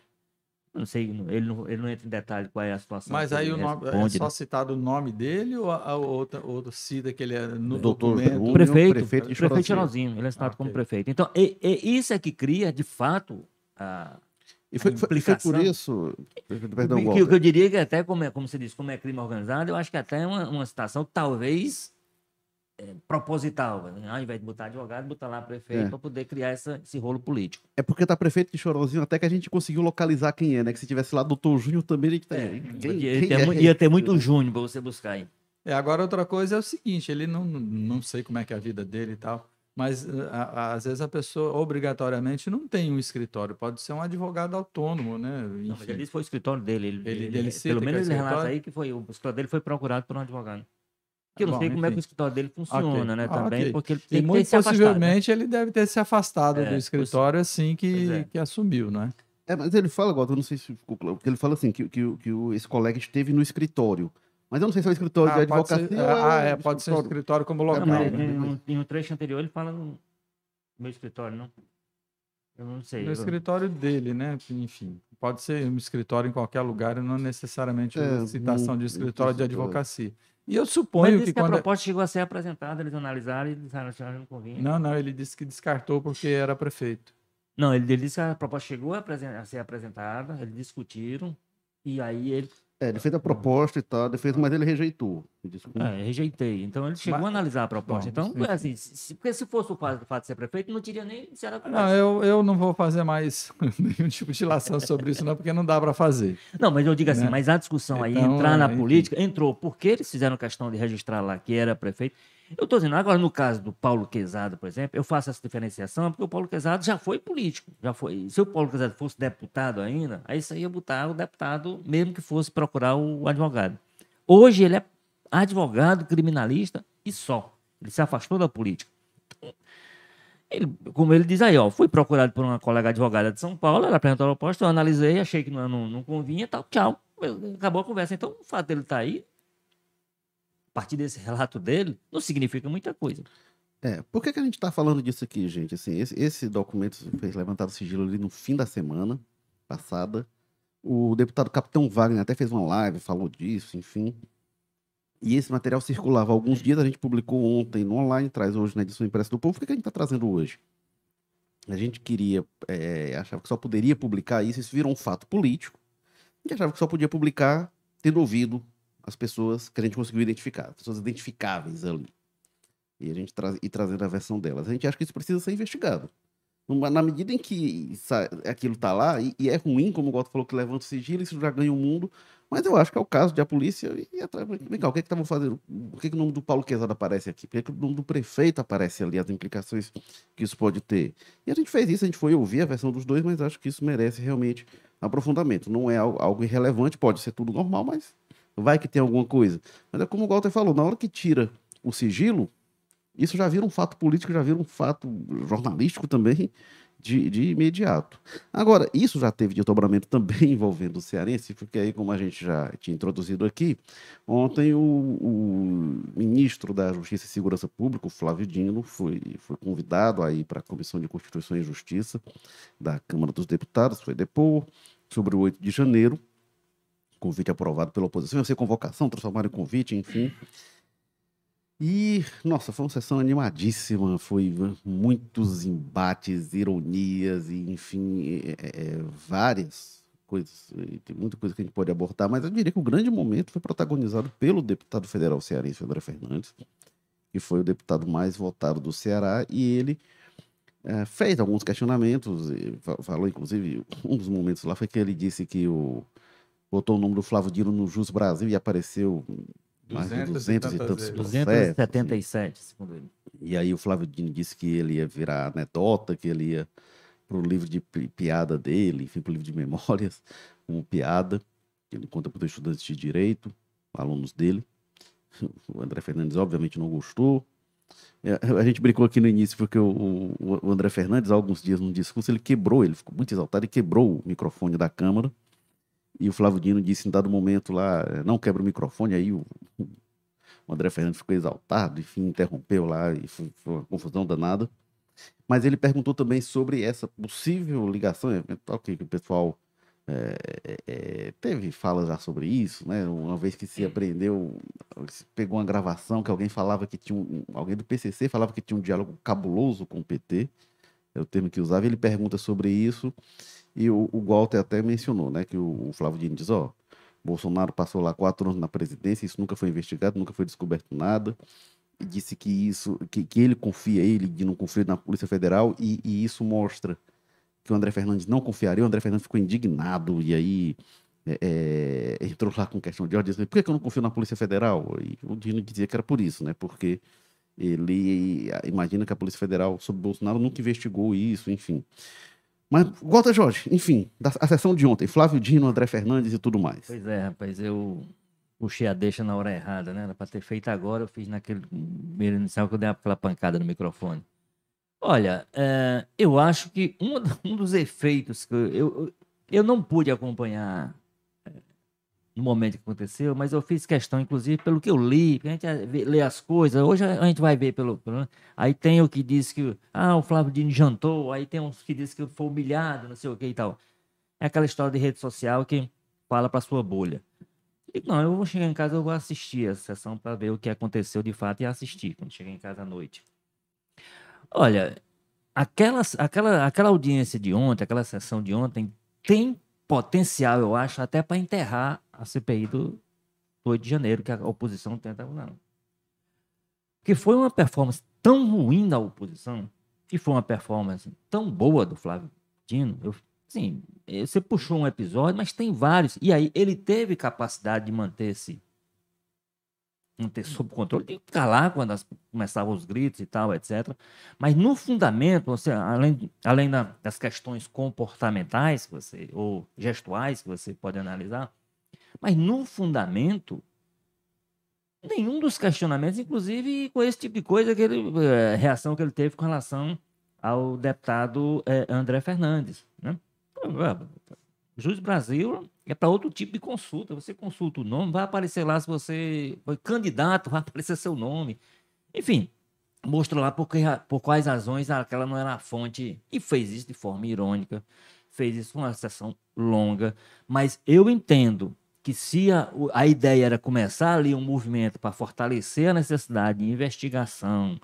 não sei, ele não, ele não entra em detalhe qual é a situação. Mas aí o nome, é só né? citado o nome dele ou a, a outra, outro cita que ele é no Doutor documento? Prefeito, prefeito de prefeito Chorozinho. Ele é citado como Ok. prefeito. Então, e- e isso é que cria, de fato, a, E foi, a foi- foi por isso, perdão, que, que eu diria que até, como, é, como você disse, como é crime organizado, eu acho que até é uma, uma situação que talvez é, proposital. Né? Ao invés de botar advogado, botar lá prefeito É. para poder criar essa, esse rolo político. É porque tá prefeito de Chorozinho, até que a gente conseguiu localizar quem é, né? Que se tivesse lá doutor Júnior também, a gente tá... É, quem- ia, quem ter, é ia ter muito Júnior para você buscar aí. É, agora outra coisa é o seguinte, ele não, não sei como é que é a vida dele e tal, mas a- a- às vezes a pessoa obrigatoriamente não tem um escritório, pode ser um advogado autônomo, né? Não, mas Enfim. ele disse que foi o escritório dele. Ele, Ele- ele- ele pelo é menos ele relata aí que foi, o escritório dele foi procurado por um advogado. Que eu não Bom, sei como é que enfim. o escritório dele funciona, né? Ah, Também, ok. porque ele E tem que ter muito se afastado. né? possivelmente ele deve ter se afastado É, do escritório assim que, é. que assumiu, né? É, mas ele fala, Walter, eu não sei se ficou claro, porque ele fala assim, que, que, o- que esse colega esteve no escritório. Mas eu não sei se é o escritório de Ah, pode advocacia ser, ou ah, é é, pode ser um escritório- como Não, local. mas né? em, um- em um trecho anterior ele fala no meu escritório, não? Eu não sei. No eu- escritório dele, né? Enfim, pode ser um escritório em qualquer lugar e não necessariamente É, uma citação não- de não escritório de advocacia. E eu suponho disse que que a quando. é proposta chegou a ser apresentada, eles analisaram e disseram que não convinha. Não, Não, não, ele disse que descartou porque era prefeito. ele, ele disse que a proposta chegou a, a ser apresentada, eles discutiram, e aí ele É, ele fez a proposta e tal, ele fez, mas ele rejeitou. Ele disse, ah, rejeitei. Então ele chegou Mas- a analisar a proposta. Bom, então, é assim, se, porque se fosse o fato, o fato de ser prefeito, não teria nem se era Não, eu, eu não vou fazer mais <laughs> nenhum tipo de ilação sobre isso, não, porque não dá para fazer. Não, mas eu digo assim, né? mas a discussão aí, Então, entrar na enfim. política, entrou porque eles fizeram questão de registrar lá que era prefeito. Eu estou dizendo, agora no caso do Paulo Quezado, por exemplo, eu faço essa diferenciação porque o Paulo Quezado já foi político. Já foi. Se o Paulo Quezado fosse deputado ainda, aí isso aí ia botar o deputado, mesmo que fosse procurar o advogado. Hoje ele é advogado, criminalista e só. Ele se afastou da política. Ele, como ele diz aí, ó, fui procurado por uma colega advogada de São Paulo, ela apresentou a proposta, eu analisei, achei que não, não, não convinha, tal, tchau. Acabou a conversa. Então, o fato dele estar aí, a partir desse relato dele, não significa muita coisa. É, por que, que a gente está falando disso aqui, gente? Assim, esse, esse documento fez levantar o sigilo ali no fim da semana passada. O deputado Capitão Wagner até fez uma live, falou disso, enfim. E esse material circulava há alguns dias, a gente publicou ontem no online, traz hoje na edição impressa do Povo. Por que, que a gente está trazendo hoje? A gente queria, é, achava que só poderia publicar isso, isso virou um fato político. A gente achava que só podia publicar tendo ouvido as pessoas que a gente conseguiu identificar, as pessoas identificáveis ali e a gente tra e trazendo a versão delas. A gente acha que isso precisa ser investigado. Na medida em que aquilo está lá, e, e é ruim, como o Goto falou, que levanta o sigilo, isso já ganha o mundo, mas eu acho que é o caso de a polícia ir atrás. Vem cá, o que é que estavam fazendo? Por que, que o nome do Paulo Quezada aparece aqui? Por que, que o nome do prefeito aparece ali, as implicações que isso pode ter? E a gente fez isso, a gente foi ouvir a versão dos dois, mas acho que isso merece realmente aprofundamento. Não é al- algo irrelevante, pode ser tudo normal, mas vai que tem alguma coisa. Mas é como o Walter falou, na hora que tira o sigilo, isso já vira um fato político, já vira um fato jornalístico também de, de imediato. Agora, isso já teve desdobramento <laughs> também envolvendo o cearense, porque aí, como a gente já tinha introduzido aqui, ontem o, o ministro da Justiça e Segurança Pública, o Flávio Dino, foi, foi convidado aí para a Comissão de Constituição e Justiça da Câmara dos Deputados, foi depor sobre o 8 de janeiro, convite aprovado pela oposição, ia ser convocação, transformaram em convite, enfim. E, nossa, foi uma sessão animadíssima, foi muitos embates, ironias, e, enfim, é, é, várias coisas. Tem muita coisa que a gente pode abordar, mas eu diria que o grande momento foi protagonizado pelo deputado federal cearense, André Fernandes, que foi o deputado mais votado do Ceará, e ele é, fez alguns questionamentos, falou, inclusive, um dos momentos lá foi que ele disse que o, botou o nome do Flávio Dino no Jus Brasil e apareceu mais de 200 e tantos 277, assim. segundo ele. E aí o Flávio Dino disse que ele ia virar anedota, que ele ia para o livro de piada dele, enfim, para o livro de memórias, <laughs> como piada. Ele conta para os estudantes de direito, alunos dele. <laughs> O André Fernandes, obviamente, não gostou. É, a gente brincou aqui no início porque o, o, André Fernandes, há alguns dias, num discurso, ele quebrou, ele ficou muito exaltado e quebrou o microfone da Câmara. E o Flávio Dino disse em dado momento lá, não quebra o microfone, aí o, o André Fernandes ficou exaltado, enfim, interrompeu lá e foi, foi uma confusão danada. Mas ele perguntou também sobre essa possível ligação, eventual que o pessoal é, é, teve falas já sobre isso, né? Uma vez que se apreendeu, se pegou uma gravação que alguém falava que tinha um, alguém do PCC falava que tinha um diálogo cabuloso com o PT, é o termo que usava. Ele pergunta sobre isso e o, o Walter até mencionou, né, que o, o Flávio Dino diz, ó, Bolsonaro passou lá quatro anos na presidência, isso nunca foi investigado, nunca foi descoberto nada. Disse que isso, que, que ele confia, ele não confiar na Polícia Federal, e, e, isso mostra que o André Fernandes não confiaria. O André Fernandes ficou indignado e aí é, é entrou lá com questão de ordem, dizendo, por que eu não confio na Polícia Federal? E o Dino dizia que era por isso, né? Porque ele imagina que a Polícia Federal, sob Bolsonaro, nunca investigou isso, enfim. Mas, Walter Jorge, enfim, a sessão de ontem, Flávio Dino, André Fernandes e tudo mais. Pois é, rapaz, eu puxei a deixa na hora errada, né? Era pra ter feito agora, eu fiz naquele primeiro inicial que eu dei aquela pancada no microfone. Olha, é, eu acho que um, um dos efeitos que eu, eu, eu não pude acompanhar no momento que aconteceu, mas eu fiz questão, inclusive, pelo que eu li, porque a gente lê as coisas, hoje a gente vai ver pelo. pelo aí tem o que diz que ah, o Flávio Dino jantou, aí tem uns que diz que foi humilhado, não sei o que e tal. É aquela história de rede social que fala para sua bolha. E, não, eu vou chegar em casa, eu vou assistir a sessão para ver o que aconteceu de fato e assistir quando chegar em casa à noite. Olha, aquela, aquela, aquela audiência de ontem, aquela sessão de ontem, tem potencial, eu acho, até para enterrar a CPI do, do 8 de janeiro, que a oposição tenta. Não. Porque foi uma performance tão ruim da oposição, e foi uma performance tão boa do Flávio Dino. Eu, assim, você puxou um episódio, mas tem vários. E aí ele teve capacidade de manter-se manter sob controle, de calar quando as, começavam os gritos e tal, etc. Mas no fundamento, você, além, além da, das questões comportamentais que você, ou gestuais que você pode analisar, mas no fundamento, nenhum dos questionamentos, inclusive com esse tipo de coisa, que ele, é, reação que ele teve com relação ao deputado é, André Fernandes. Né? Juiz Brasil é para outro tipo de consulta. Você consulta o nome, vai aparecer lá se você foi candidato, <laughs> vai aparecer seu nome. Enfim, mostrou lá por, que, por quais razões aquela não era a fonte. E fez isso de forma irônica, fez isso uma sessão longa. Mas eu entendo que se a, a ideia era começar ali um movimento para fortalecer a necessidade de investigação,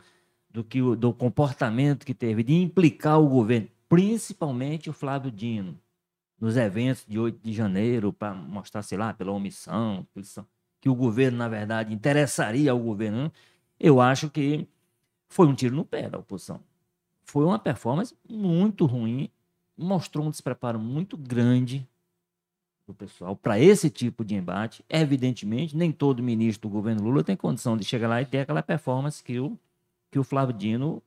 do, que, do comportamento que teve, de implicar o governo, principalmente o Flávio Dino, nos eventos de 8 de janeiro para mostrar, sei lá, pela omissão, que o governo, na verdade, interessaria ao governo, eu acho que foi um tiro no pé da oposição. Foi uma performance muito ruim, mostrou um despreparo muito grande do pessoal para esse tipo de embate. Evidentemente, nem todo ministro do governo Lula tem condição de chegar lá e ter aquela performance que o, que o Flávio Dino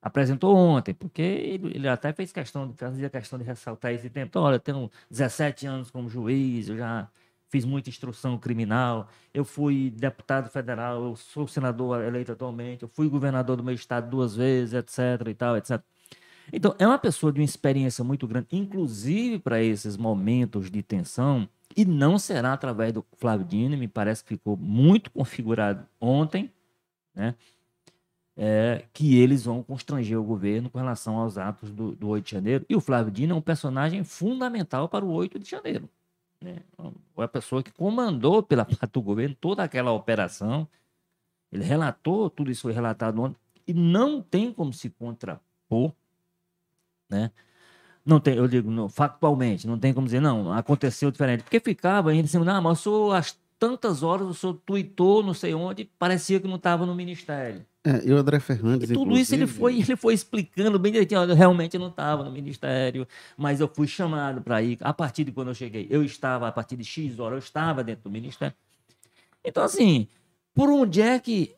apresentou ontem, porque ele, ele, até fez questão, fazia questão de ressaltar esse tempo. Então, olha, eu tenho 17 anos como juiz, eu já fiz muita instrução criminal, eu fui deputado federal, eu sou senador eleito atualmente, eu fui governador do meu estado duas vezes, etc e tal, etc. Então, é uma pessoa de uma experiência muito grande, inclusive para esses momentos de tensão, e não será através do Flávio Dino, me parece que ficou muito configurado ontem, né? é, que eles vão constranger o governo com relação aos atos do, do 8 de janeiro. E o Flávio Dino é um personagem fundamental para o 8 de janeiro. Né? Foi a pessoa que comandou pela <laughs> parte do governo toda aquela operação Ele relatou, tudo isso foi relatado ontem, e não tem como se contrapor, né? Não tem, eu digo, não, factualmente, não tem como dizer, não, aconteceu diferente. Porque ficava ainda assim, não, mas o senhor, às tantas horas, o senhor tweetou, não sei onde, parecia que não estava no ministério. É, e o André Fernandes, E tudo isso ele foi, ele foi explicando bem direitinho. Olha, eu realmente não estava no ministério, mas eu fui chamado para ir. A partir de quando eu cheguei, eu estava, a partir de X horas, eu estava dentro do ministério. Então, assim, por onde é que,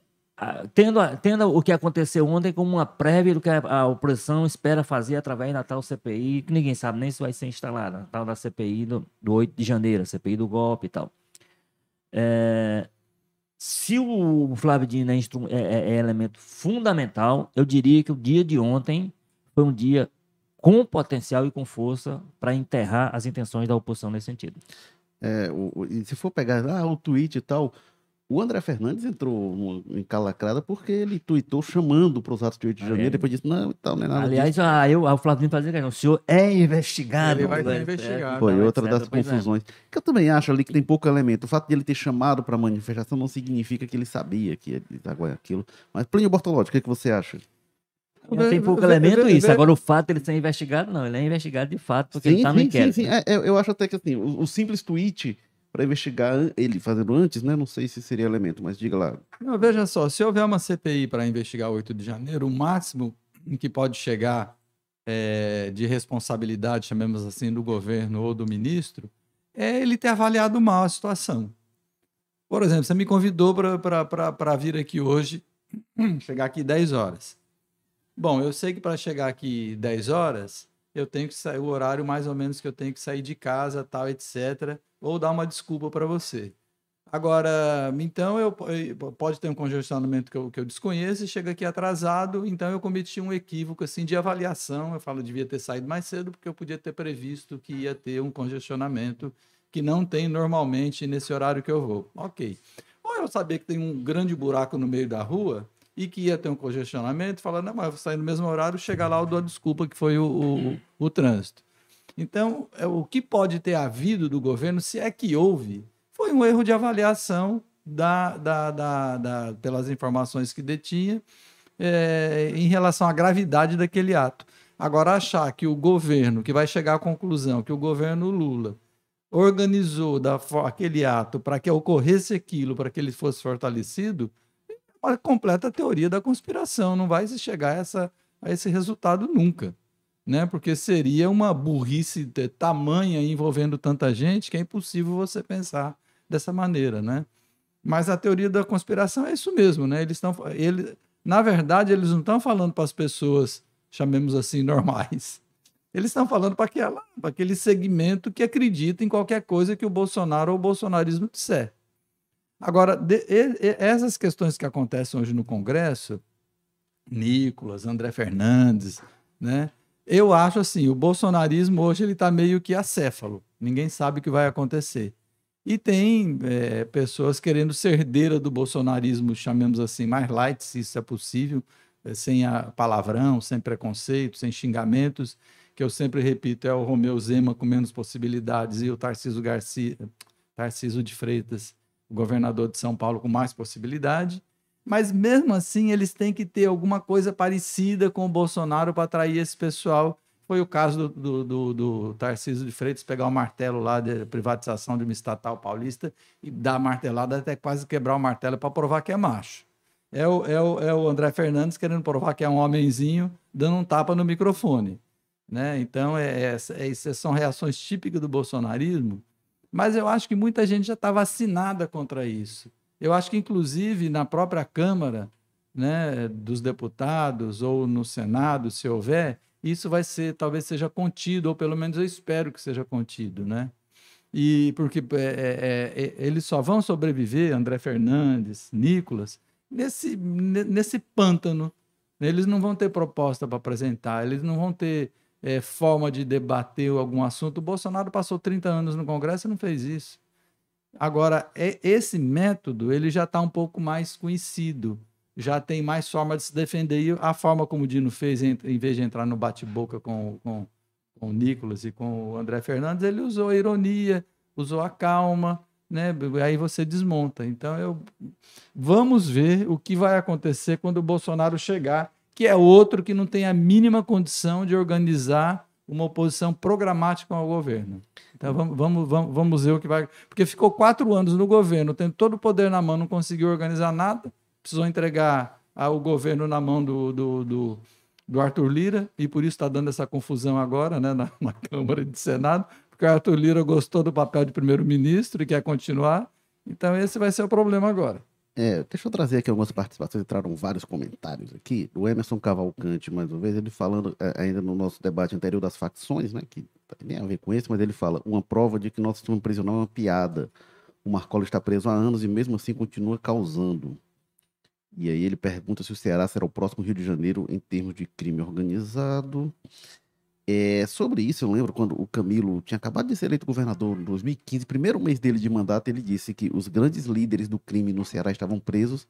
tendo, a- tendo o que aconteceu ontem como uma prévia do que a, a oposição espera fazer através da tal CPI, que ninguém sabe nem se vai ser instalada, a tal da CPI do, do 8 de janeiro, CPI do golpe e tal. É, se o Flávio Dino é, é- é- é elemento fundamental, eu diria que o dia de ontem foi um dia com potencial e com força para enterrar as intenções da oposição nesse sentido. É, o- o- e se for pegar ah, o tweet e tal, o André Fernandes entrou encalacrada porque ele tweetou chamando para os atos de 8 de Ah, janeiro, é? depois disse, não, e tal, não é nada Aliás, disso. ah, eu, ah, o Flávio Dino fazia questão, o senhor é investigado. Ele vai ser né, investigado. etc, Foi outra etc. das Pois é. confusões. Que eu também acho ali que tem pouco elemento. O fato de ele ter chamado para manifestação não significa que ele sabia que ia aquilo. Mas, Plínio Bortolotti, o que, que você acha? Ainda tem pouco elemento isso. Agora, o fato de ele ser investigado, não. Ele é investigado de fato, porque ele sim, está no sim, sim, inquérito. sim. É, eu, eu acho até que assim, o, o simples tweet para investigar ele fazendo antes, né? Não sei se seria elemento, mas diga lá. Não, veja só, se houver uma CPI para investigar o 8 de janeiro, o máximo em que pode chegar eh, de responsabilidade, chamemos assim, do governo ou do ministro, é ele ter avaliado mal a situação. Por exemplo, você me convidou para vir aqui hoje, <clears throat> chegar aqui 10 horas. Bom, eu sei que para chegar aqui 10 horas, eu tenho que sair, o horário mais ou menos que eu tenho que sair de casa, tal, etc. Ou dar uma desculpa para você. Agora, então eu eu- pode ter um congestionamento que eu, que eu desconheço e chega aqui atrasado, então eu cometi um equívoco assim de avaliação. Eu falo, devia ter saído mais cedo porque eu podia ter previsto que ia ter um congestionamento que não tem normalmente nesse horário que eu vou. Ok. Ou eu sabia que tem um grande buraco no meio da rua e que ia ter um congestionamento, falando, não, mas eu vou sair no mesmo horário, chegar lá eu dou a desculpa que foi o, o, o trânsito. Então, é, o que pode ter havido do governo, se é que houve, foi um erro de avaliação da, da, da, da- pelas informações que detinha é, em relação à gravidade daquele ato. Agora, achar que o governo, que vai chegar à conclusão que o governo Lula organizou da, aquele ato para que ocorresse aquilo, para que ele fosse fortalecido, é uma completa teoria da conspiração. Não vai se chegar a, essa, a esse resultado nunca né? Porque seria uma burrice de tamanha envolvendo tanta gente que é impossível você pensar dessa maneira, né? Mas a teoria da conspiração é isso mesmo, né? Eles estão, ele, na verdade, eles não estão falando para as pessoas, chamemos assim, <laughs> normais. Eles estão falando para aquela, para aquele segmento que acredita em qualquer coisa que o Bolsonaro ou o bolsonarismo disser. Agora, de- e- e- essas questões que acontecem hoje no Congresso, Nicolas, André Fernandes, né? Eu acho assim, o bolsonarismo hoje ele está meio que acéfalo. Ninguém sabe o que vai acontecer. E tem eh, pessoas querendo ser herdeira do bolsonarismo, chamemos assim, mais light, se isso é possível, eh, sem palavrão, sem preconceito, sem xingamentos, que eu sempre repito, é o Romeu Zema com menos possibilidades e o Tarcísio Garcia, de Freitas, o governador de São Paulo com mais possibilidade. Mas mesmo assim, eles têm que ter alguma coisa parecida com o Bolsonaro para atrair esse pessoal. Foi o caso do, do, do, do Tarcísio de Freitas pegar o martelo lá de privatização de uma estatal paulista e dar a martelada até quase quebrar o martelo para provar que é macho. É o, é, o, é o André Fernandes querendo provar que é um homenzinho, dando um tapa no microfone. Né? Então, é, é, é, isso são reações típicas do bolsonarismo, mas eu acho que muita gente já está vacinada contra isso. Eu acho que, inclusive, na própria Câmara né, dos Deputados ou no Senado, se houver, isso vai ser, talvez seja contido, ou pelo menos eu espero que seja contido, né? E porque é, é, é, eles só vão sobreviver, André Fernandes, Nicolas, nesse, ne- nesse pântano. Eles não vão ter proposta para apresentar, eles não vão ter é, forma de debater algum assunto. O Bolsonaro passou 30 anos no Congresso e não fez isso. Agora, é- esse método ele já está um pouco mais conhecido, já tem mais forma de se defender. E a forma como o Dino fez, em, vez de entrar no bate-boca com, com, com o Nicolas e com o André Fernandes, ele usou a ironia, usou a calma, né? Aí você desmonta. Então eu vamos ver o que vai acontecer quando o Bolsonaro chegar, que é outro que não tem a mínima condição de organizar uma oposição programática ao governo. Então vamos, vamos, vamos, vamos ver o que vai. Porque ficou quatro anos no governo, tendo todo o poder na mão, não conseguiu organizar nada, precisou entregar o governo na mão do, do, do, do Arthur Lira, e por isso está dando essa confusão agora né, na, <laughs> na Câmara e Senado, porque o Arthur Lira gostou do papel de primeiro-ministro e quer continuar. Então esse vai ser o problema agora. É, deixa eu trazer aqui algumas participações, entraram vários comentários aqui. O Emerson Cavalcante, mais uma vez, ele falando é, ainda no nosso debate anterior das facções, né, que tem a ver com isso, mas ele fala, uma prova de que nosso sistema prisional é uma piada. O Marcola está preso há anos e mesmo assim continua causando. E aí ele pergunta se o Ceará será o próximo Rio de Janeiro em termos de crime organizado. É, sobre isso, eu lembro quando o Camilo tinha acabado de ser eleito governador em 2015, primeiro mês dele de mandato, ele disse que os grandes líderes do crime no Ceará estavam presos,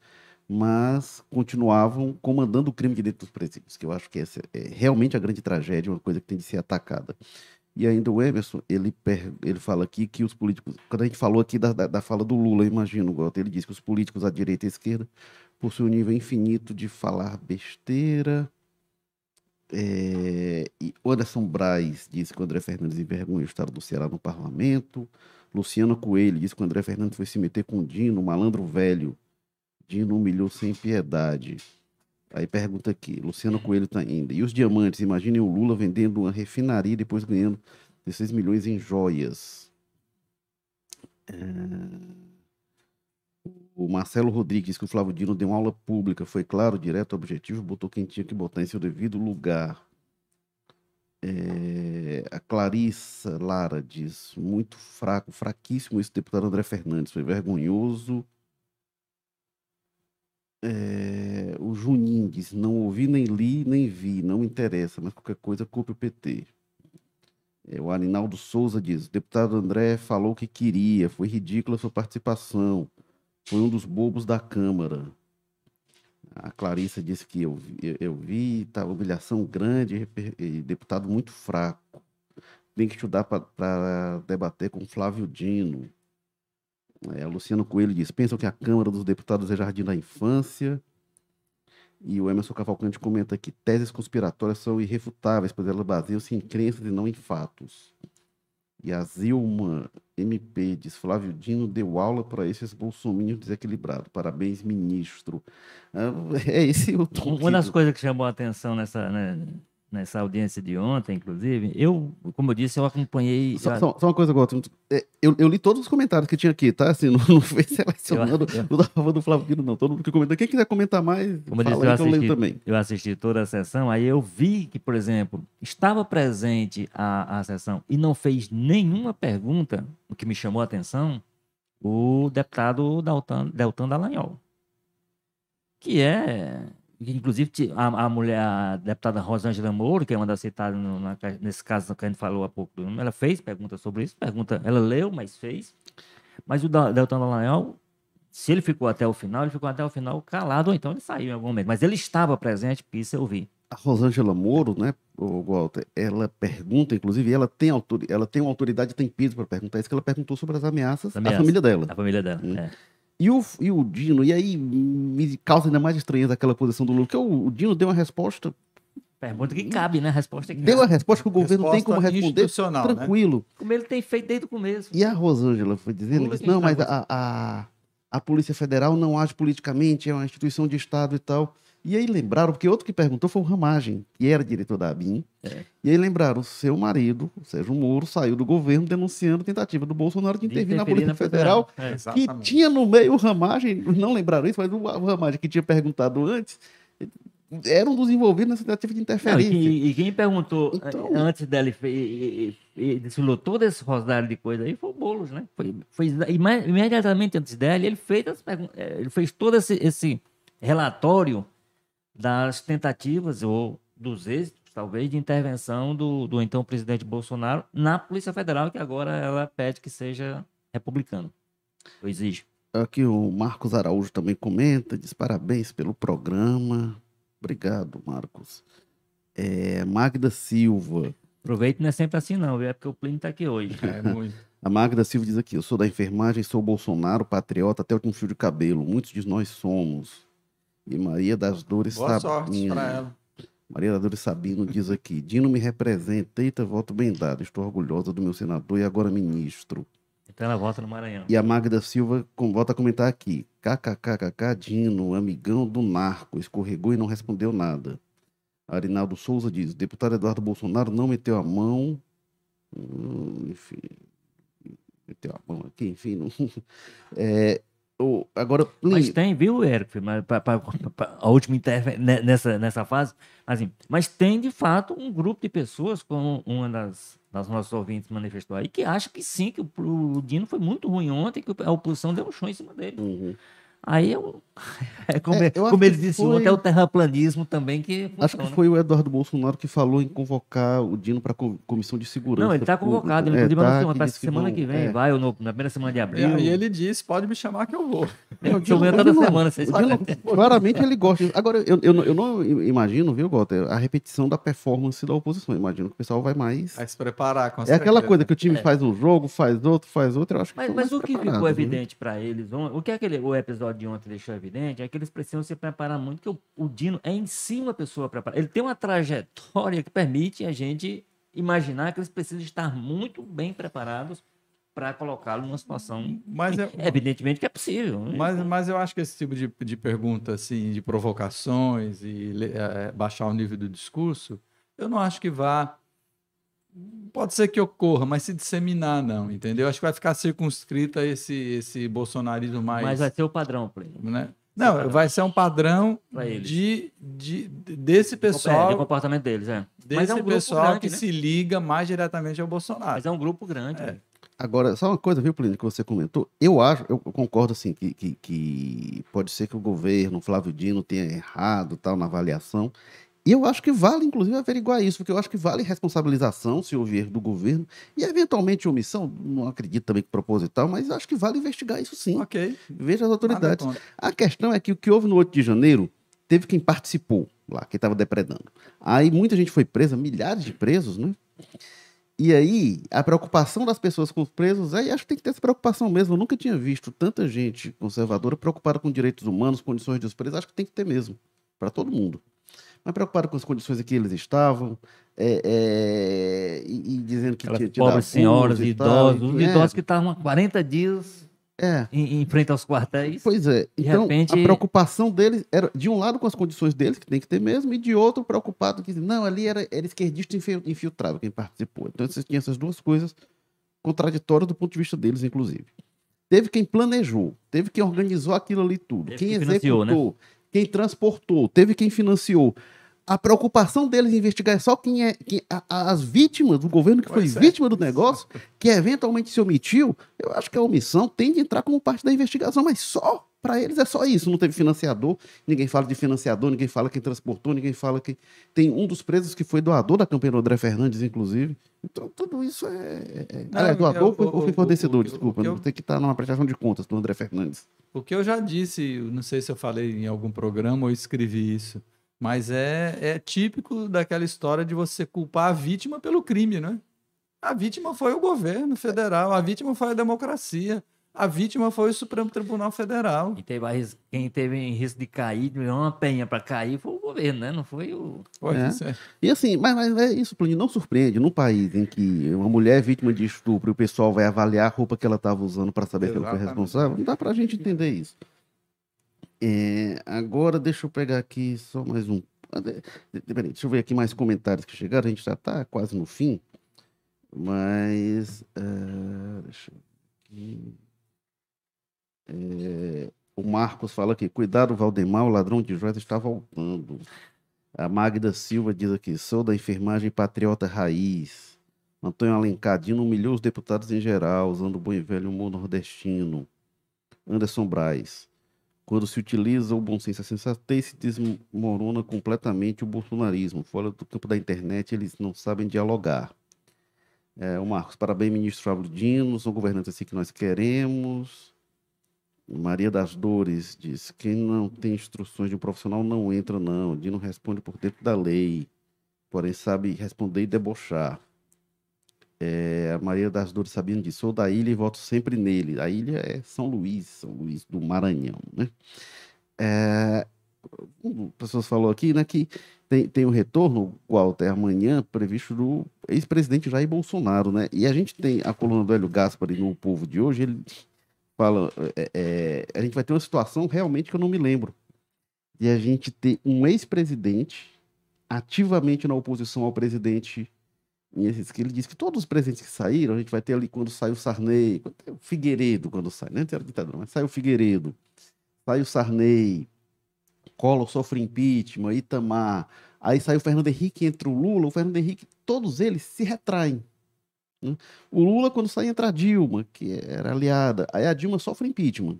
mas continuavam comandando o crime de dentro dos presídios, que eu acho que essa é realmente a grande tragédia, uma coisa que tem de ser atacada. E ainda o Emerson, ele, ele fala aqui que os políticos, quando a gente falou aqui da, da, da fala do Lula, imagino, Gota, ele diz que os políticos à direita e à esquerda possuem um nível infinito de falar besteira, é, e Anderson Braz disse que o André Fernandes envergonha o estado do Ceará no parlamento. Luciano Coelho disse que o André Fernandes foi se meter com Dino, malandro velho. Dino humilhou sem piedade. Aí pergunta aqui, Luciano Coelho tá ainda. E os diamantes? Imaginem o Lula vendendo uma refinaria e depois ganhando 16 milhões em joias. É... O Marcelo Rodrigues, que o Flávio Dino deu uma aula pública, foi claro, direto, objetivo, botou quem tinha que botar em seu devido lugar. É, a Clarissa Lara diz, muito fraco, fraquíssimo esse deputado André Fernandes, foi vergonhoso. É, o Juninho diz, não ouvi, nem li, nem vi, não interessa, mas qualquer coisa culpe o PT. É, o Arinaldo Souza diz, o deputado André falou que queria, foi ridícula sua participação foi um dos bobos da Câmara. A Clarissa disse que eu, eu, eu vi, tá, humilhação grande e deputado muito fraco. Tem que estudar para debater com Flávio Dino. É, Luciano Coelho diz: pensam que a Câmara dos Deputados é jardim da infância. E o Emerson Cavalcante comenta que teses conspiratórias são irrefutáveis, pois elas baseiam-se em crenças e não em fatos. E a Zilma MP diz: Flávio Dino deu aula para esses bolsominions desequilibrados. Parabéns, ministro. Ah, é esse o tom. Uma das coisas que chamou a atenção nessa, né, nessa audiência de ontem, inclusive, eu, como eu disse, eu acompanhei. Só, só, só uma coisa, Goto. É, eu, eu, li todos os comentários que tinha aqui, tá? Assim, não, não foi selecionando eu, eu... favor do Flávio Dino, não. Todo mundo que comenta. Quem quiser comentar mais, como eu, disse, eu, assisti, eu leio também. Eu assisti toda a sessão, aí eu vi que, por exemplo, estava presente a, a sessão e não fez nenhuma pergunta, o que me chamou a atenção, o deputado Deltan, Deltan Dallagnol. Que é Inclusive, a, a, mulher, a deputada Rosângela Moura, que é uma das citadas no, na, nesse caso que a gente falou há pouco, ela fez pergunta sobre isso, pergunta, ela leu, mas fez. Mas o Deltan Dallagnol, se ele ficou até o final, ele ficou até o final calado, ou então ele saiu em algum momento. Mas ele estava presente, isso eu vi. A Rosângela Moro, né, Walter, ela pergunta, inclusive, ela tem, autor, ela tem uma autoridade, tem peso para perguntar isso, que ela perguntou sobre as ameaças, ameaças à família dela. A família dela, hum. é. E o, e o Dino, e aí me causa ainda mais estranheza aquela posição do Lula, porque o, o Dino deu uma resposta. Pergunta que cabe, né? Resposta que Deu a resposta que o governo resposta tem como responder né? tranquilo. Né? Como ele tem feito desde o começo. E a Rosângela foi dizendo, disse, não, mas a, a, a Polícia Federal não age politicamente, é uma instituição de Estado e tal. E aí lembraram, porque outro que perguntou foi o Ramagem, que era diretor da ABIN. É. E aí lembraram, seu marido, o Sérgio Moro, saiu do governo denunciando tentativa do Bolsonaro de intervir, de na Polícia na Federal, é, que tinha no meio o Ramagem, não lembraram isso, mas o, o Ramagem que tinha perguntado antes, era um dos envolvidos nessa tentativa de interferência. Não, e, e, quem perguntou então, eh, antes dele e, e, desfilou todo esse rosário de coisa aí foi o Boulos, né? Foi, foi imediatamente antes dele, ele fez, as, eh, ele fez todo esse, esse relatório das tentativas ou dos êxitos, talvez, de intervenção do, do então presidente Bolsonaro na Polícia Federal, que agora ela pede que seja republicano. Eu exijo. Aqui o Marcos Araújo também comenta, diz parabéns pelo programa. Obrigado, Marcos. É, Magda Silva. Aproveita, não é sempre assim não, é porque o Plínio está aqui hoje. É muito. <laughs> A Magda Silva diz aqui: eu sou da enfermagem, sou Bolsonaro, patriota, até o último fio de cabelo. Muitos de nós somos. E Maria das Dores Boa sorte Sabino. para ela. Maria das Dores Sabino diz aqui: Dino me representa, eita, voto bem dado. Estou orgulhosa do meu senador e agora ministro. Então ela volta no Maranhão. E a Magda Silva com- volta a comentar aqui: KKKKK, Dino, amigão do narco, escorregou e não respondeu nada. Arinaldo Souza diz: deputado Eduardo Bolsonaro não meteu a mão. Hum, enfim. Meteu a mão aqui, enfim. Não, <laughs> é, o, agora, Mas tem, viu, Érico? Mas pra- pra- pra- a última interve- ne- nessa, nessa fase, assim, mas tem de fato um grupo de pessoas, como uma das, das nossas ouvintes manifestou aí, que acha que sim, que o, o Dino foi muito ruim ontem, que a oposição deu um show em cima dele. Uhum. Aí eu, <laughs> é como, É, eu como ele disse foi- ontem, é o terraplanismo também que Acho que funciona. foi o Eduardo Bolsonaro que falou em convocar o Dino para a comissão de segurança. Não, ele está convocado, ele É, inclusive tá, que parece disse que semana vão- que vem é. vai, ou no- na primeira semana de abril. E, e ele disse: pode me chamar que eu vou. É, o Tô vendo toda Dino- semana, vocês Dino, <laughs> claramente ele gosta. disso. Agora, eu, eu, não- eu não imagino, viu, Walter, a repetição da performance da oposição. Eu imagino que o pessoal vai mais. Vai se preparar com É aquela coisa que o time É. faz um jogo, faz outro, faz outro. Eu acho que Mas, mas o que ficou né? evidente para eles, o que aquele, o episódio de ontem deixou evidente é que eles precisam se preparar muito, que o, o Dino é em si uma pessoa preparada. Ele tem uma trajetória que permite a gente imaginar que eles precisam estar muito bem preparados para colocá-lo numa situação. Mas é, Evidentemente que é possível. né? Mas, mas eu acho que esse tipo de, de pergunta, assim, de provocações e le- eh, baixar o nível do discurso, eu não acho que vá. Pode ser que ocorra, mas se disseminar, não, entendeu? Acho que vai ficar circunscrita esse, esse bolsonarismo mais. Mas vai ser o padrão, Plínio. né? Não, padrão. vai ser um padrão de, de, desse É, de pessoal, comportamento deles, é. desse Mas é um grupo pessoal grande, que né? se liga mais diretamente ao Bolsonaro. Mas é um grupo grande. É. né? Agora, só uma coisa, viu, Plínio, que você comentou. Eu acho, eu concordo assim, que, que, que pode ser que o governo, Flávio Dino, tenha errado tal na avaliação. E eu acho que vale, inclusive, averiguar isso, porque eu acho que vale responsabilização se houve erro do governo, e eventualmente omissão, não acredito também que proposital, mas acho que vale investigar isso sim. Ok. Veja as autoridades. A questão é que o que houve no 8 de janeiro, teve quem participou lá, quem estava depredando. Aí muita gente foi presa, milhares de presos, né? E aí, a preocupação das pessoas com os presos, aí acho que tem que ter essa preocupação mesmo. Eu nunca tinha visto tanta gente conservadora preocupada com direitos humanos, condições dos presos. Acho que tem que ter mesmo, para todo mundo. Mas preocupada com as condições em que eles estavam, é, é, e, e dizendo que tinha pobres senhoras e e tal, idosos, os é, idosos que estavam há 40 dias É, em, em frente aos quartéis. Pois é. Então, repente- a preocupação deles era, de um lado, com as condições deles, que tem que ter mesmo, e de outro, preocupado que, não, ali era, era esquerdista infi- infiltrado quem participou. Então, você tinha essas duas coisas contraditórias do ponto de vista deles, inclusive. Teve quem planejou, teve quem organizou aquilo ali tudo, Teve quem quem financiou, né? Quem transportou, teve quem financiou. A preocupação deles em investigar é só quem é quem- a- as vítimas, do governo que Pois foi é. vítima do negócio, que eventualmente se omitiu. Eu acho que a omissão tem de entrar como parte da investigação, mas só para eles é só isso. Não teve financiador, ninguém fala de financiador, ninguém fala quem transportou, ninguém fala que tem um dos presos que foi doador da campanha do André Fernandes, inclusive. Então tudo isso é, é... Não, aliás, doador eu- ou foi- ou fornecedor, o desculpa, não eu- tem que estar numa prestação de contas do André Fernandes. O que eu já disse, eu não sei se eu falei em algum programa ou escrevi isso, mas é, é típico daquela história de você culpar a vítima pelo crime, né? A vítima foi o governo federal, a vítima foi a democracia, a vítima foi o Supremo Tribunal Federal. E teve a ris- quem teve risco de cair, de uma penha para cair, foi o governo, né? Não foi o. Foi É. isso, é. E assim, mas, mas é isso, Plínio, não surpreende. Num país em que uma mulher é vítima de estupro e o pessoal vai avaliar a roupa que ela estava usando para saber que ela foi Exatamente. responsável, não dá para a gente entender isso. É, agora, deixa eu pegar aqui só mais um. Peraí, deixa eu ver aqui mais comentários que chegaram. A gente já está quase no fim. Mas. ah, deixa eu ver aqui. É, o Marcos fala aqui: cuidado, Valdemar, o ladrão de joias está voltando. A Magda Silva diz aqui: sou da enfermagem patriota raiz. Antônio Alencadino humilhou os deputados em geral, usando o bom e velho humor nordestino. Anderson Braz. Quando se utiliza o bom senso e a sensatez, se desmorona completamente o bolsonarismo. Fora do campo da internet, eles não sabem dialogar. É, o Marcos, parabéns, ministro Flávio Dino, são governantes assim que nós queremos. Maria das Dores diz: quem não tem instruções de um profissional não entra, não. Dino responde por dentro da lei, porém sabe responder e debochar. É, a Maria das Dores sabendo disso. Sou da ilha e voto sempre nele. A ilha é São Luís, São Luís do Maranhão, né? É, pessoas falou aqui, né, que tem, tem um retorno, Walter, amanhã, previsto do ex-presidente Jair Bolsonaro, né? E a gente tem a coluna do Hélio Gaspari no Povo de hoje, ele fala, é, é, a gente vai ter uma situação realmente que eu não me lembro, de a gente ter um ex-presidente ativamente na oposição ao presidente que ele disse que todos os presidentes que saíram, a gente vai ter ali quando sai o Sarney, o Figueiredo quando sai, né? Não era ditadura, mas sai o Figueiredo, sai o Sarney, Collor sofre impeachment, Itamar, aí sai o Fernando Henrique, entra o Lula, o Fernando Henrique, todos eles se retraem. Né? O Lula, quando sai, entra a Dilma, que era aliada, aí a Dilma sofre impeachment.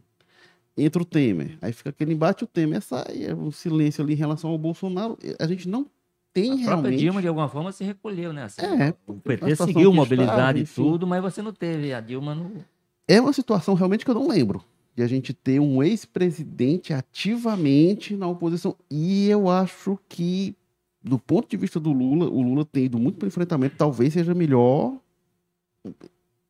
Entra o Temer, aí fica aquele embate, o Temer sai, é um silêncio ali em relação ao Bolsonaro. A gente não tem a realmente. própria Dilma, de alguma forma, se recolheu, né? Assim, É, o PT seguiu estava, e tudo, mas você não teve. A Dilma não. É uma situação realmente que eu não lembro. De a gente ter um ex-presidente ativamente na oposição. E eu acho que, do ponto de vista do Lula, o Lula tem ido muito para o enfrentamento, talvez seja melhor.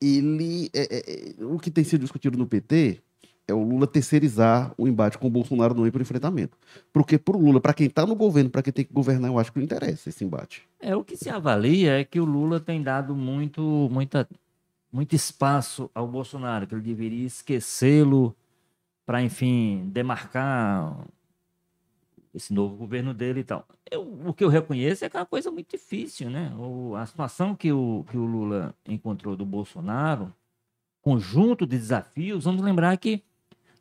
Ele. é- é- é- o que tem sido discutido no PT é o Lula terceirizar o embate com o Bolsonaro não ir para o enfrentamento. Porque para o Lula, para quem está no governo, para quem tem que governar, eu acho que não interessa esse embate. É, o que se avalia é que o Lula tem dado muito, muita, muito espaço ao Bolsonaro, que ele deveria esquecê-lo para, enfim, demarcar esse novo governo dele e tal. Eu- o que eu reconheço é que é uma coisa muito difícil, né? O- a situação que o, que o Lula encontrou do Bolsonaro, conjunto de desafios, vamos lembrar que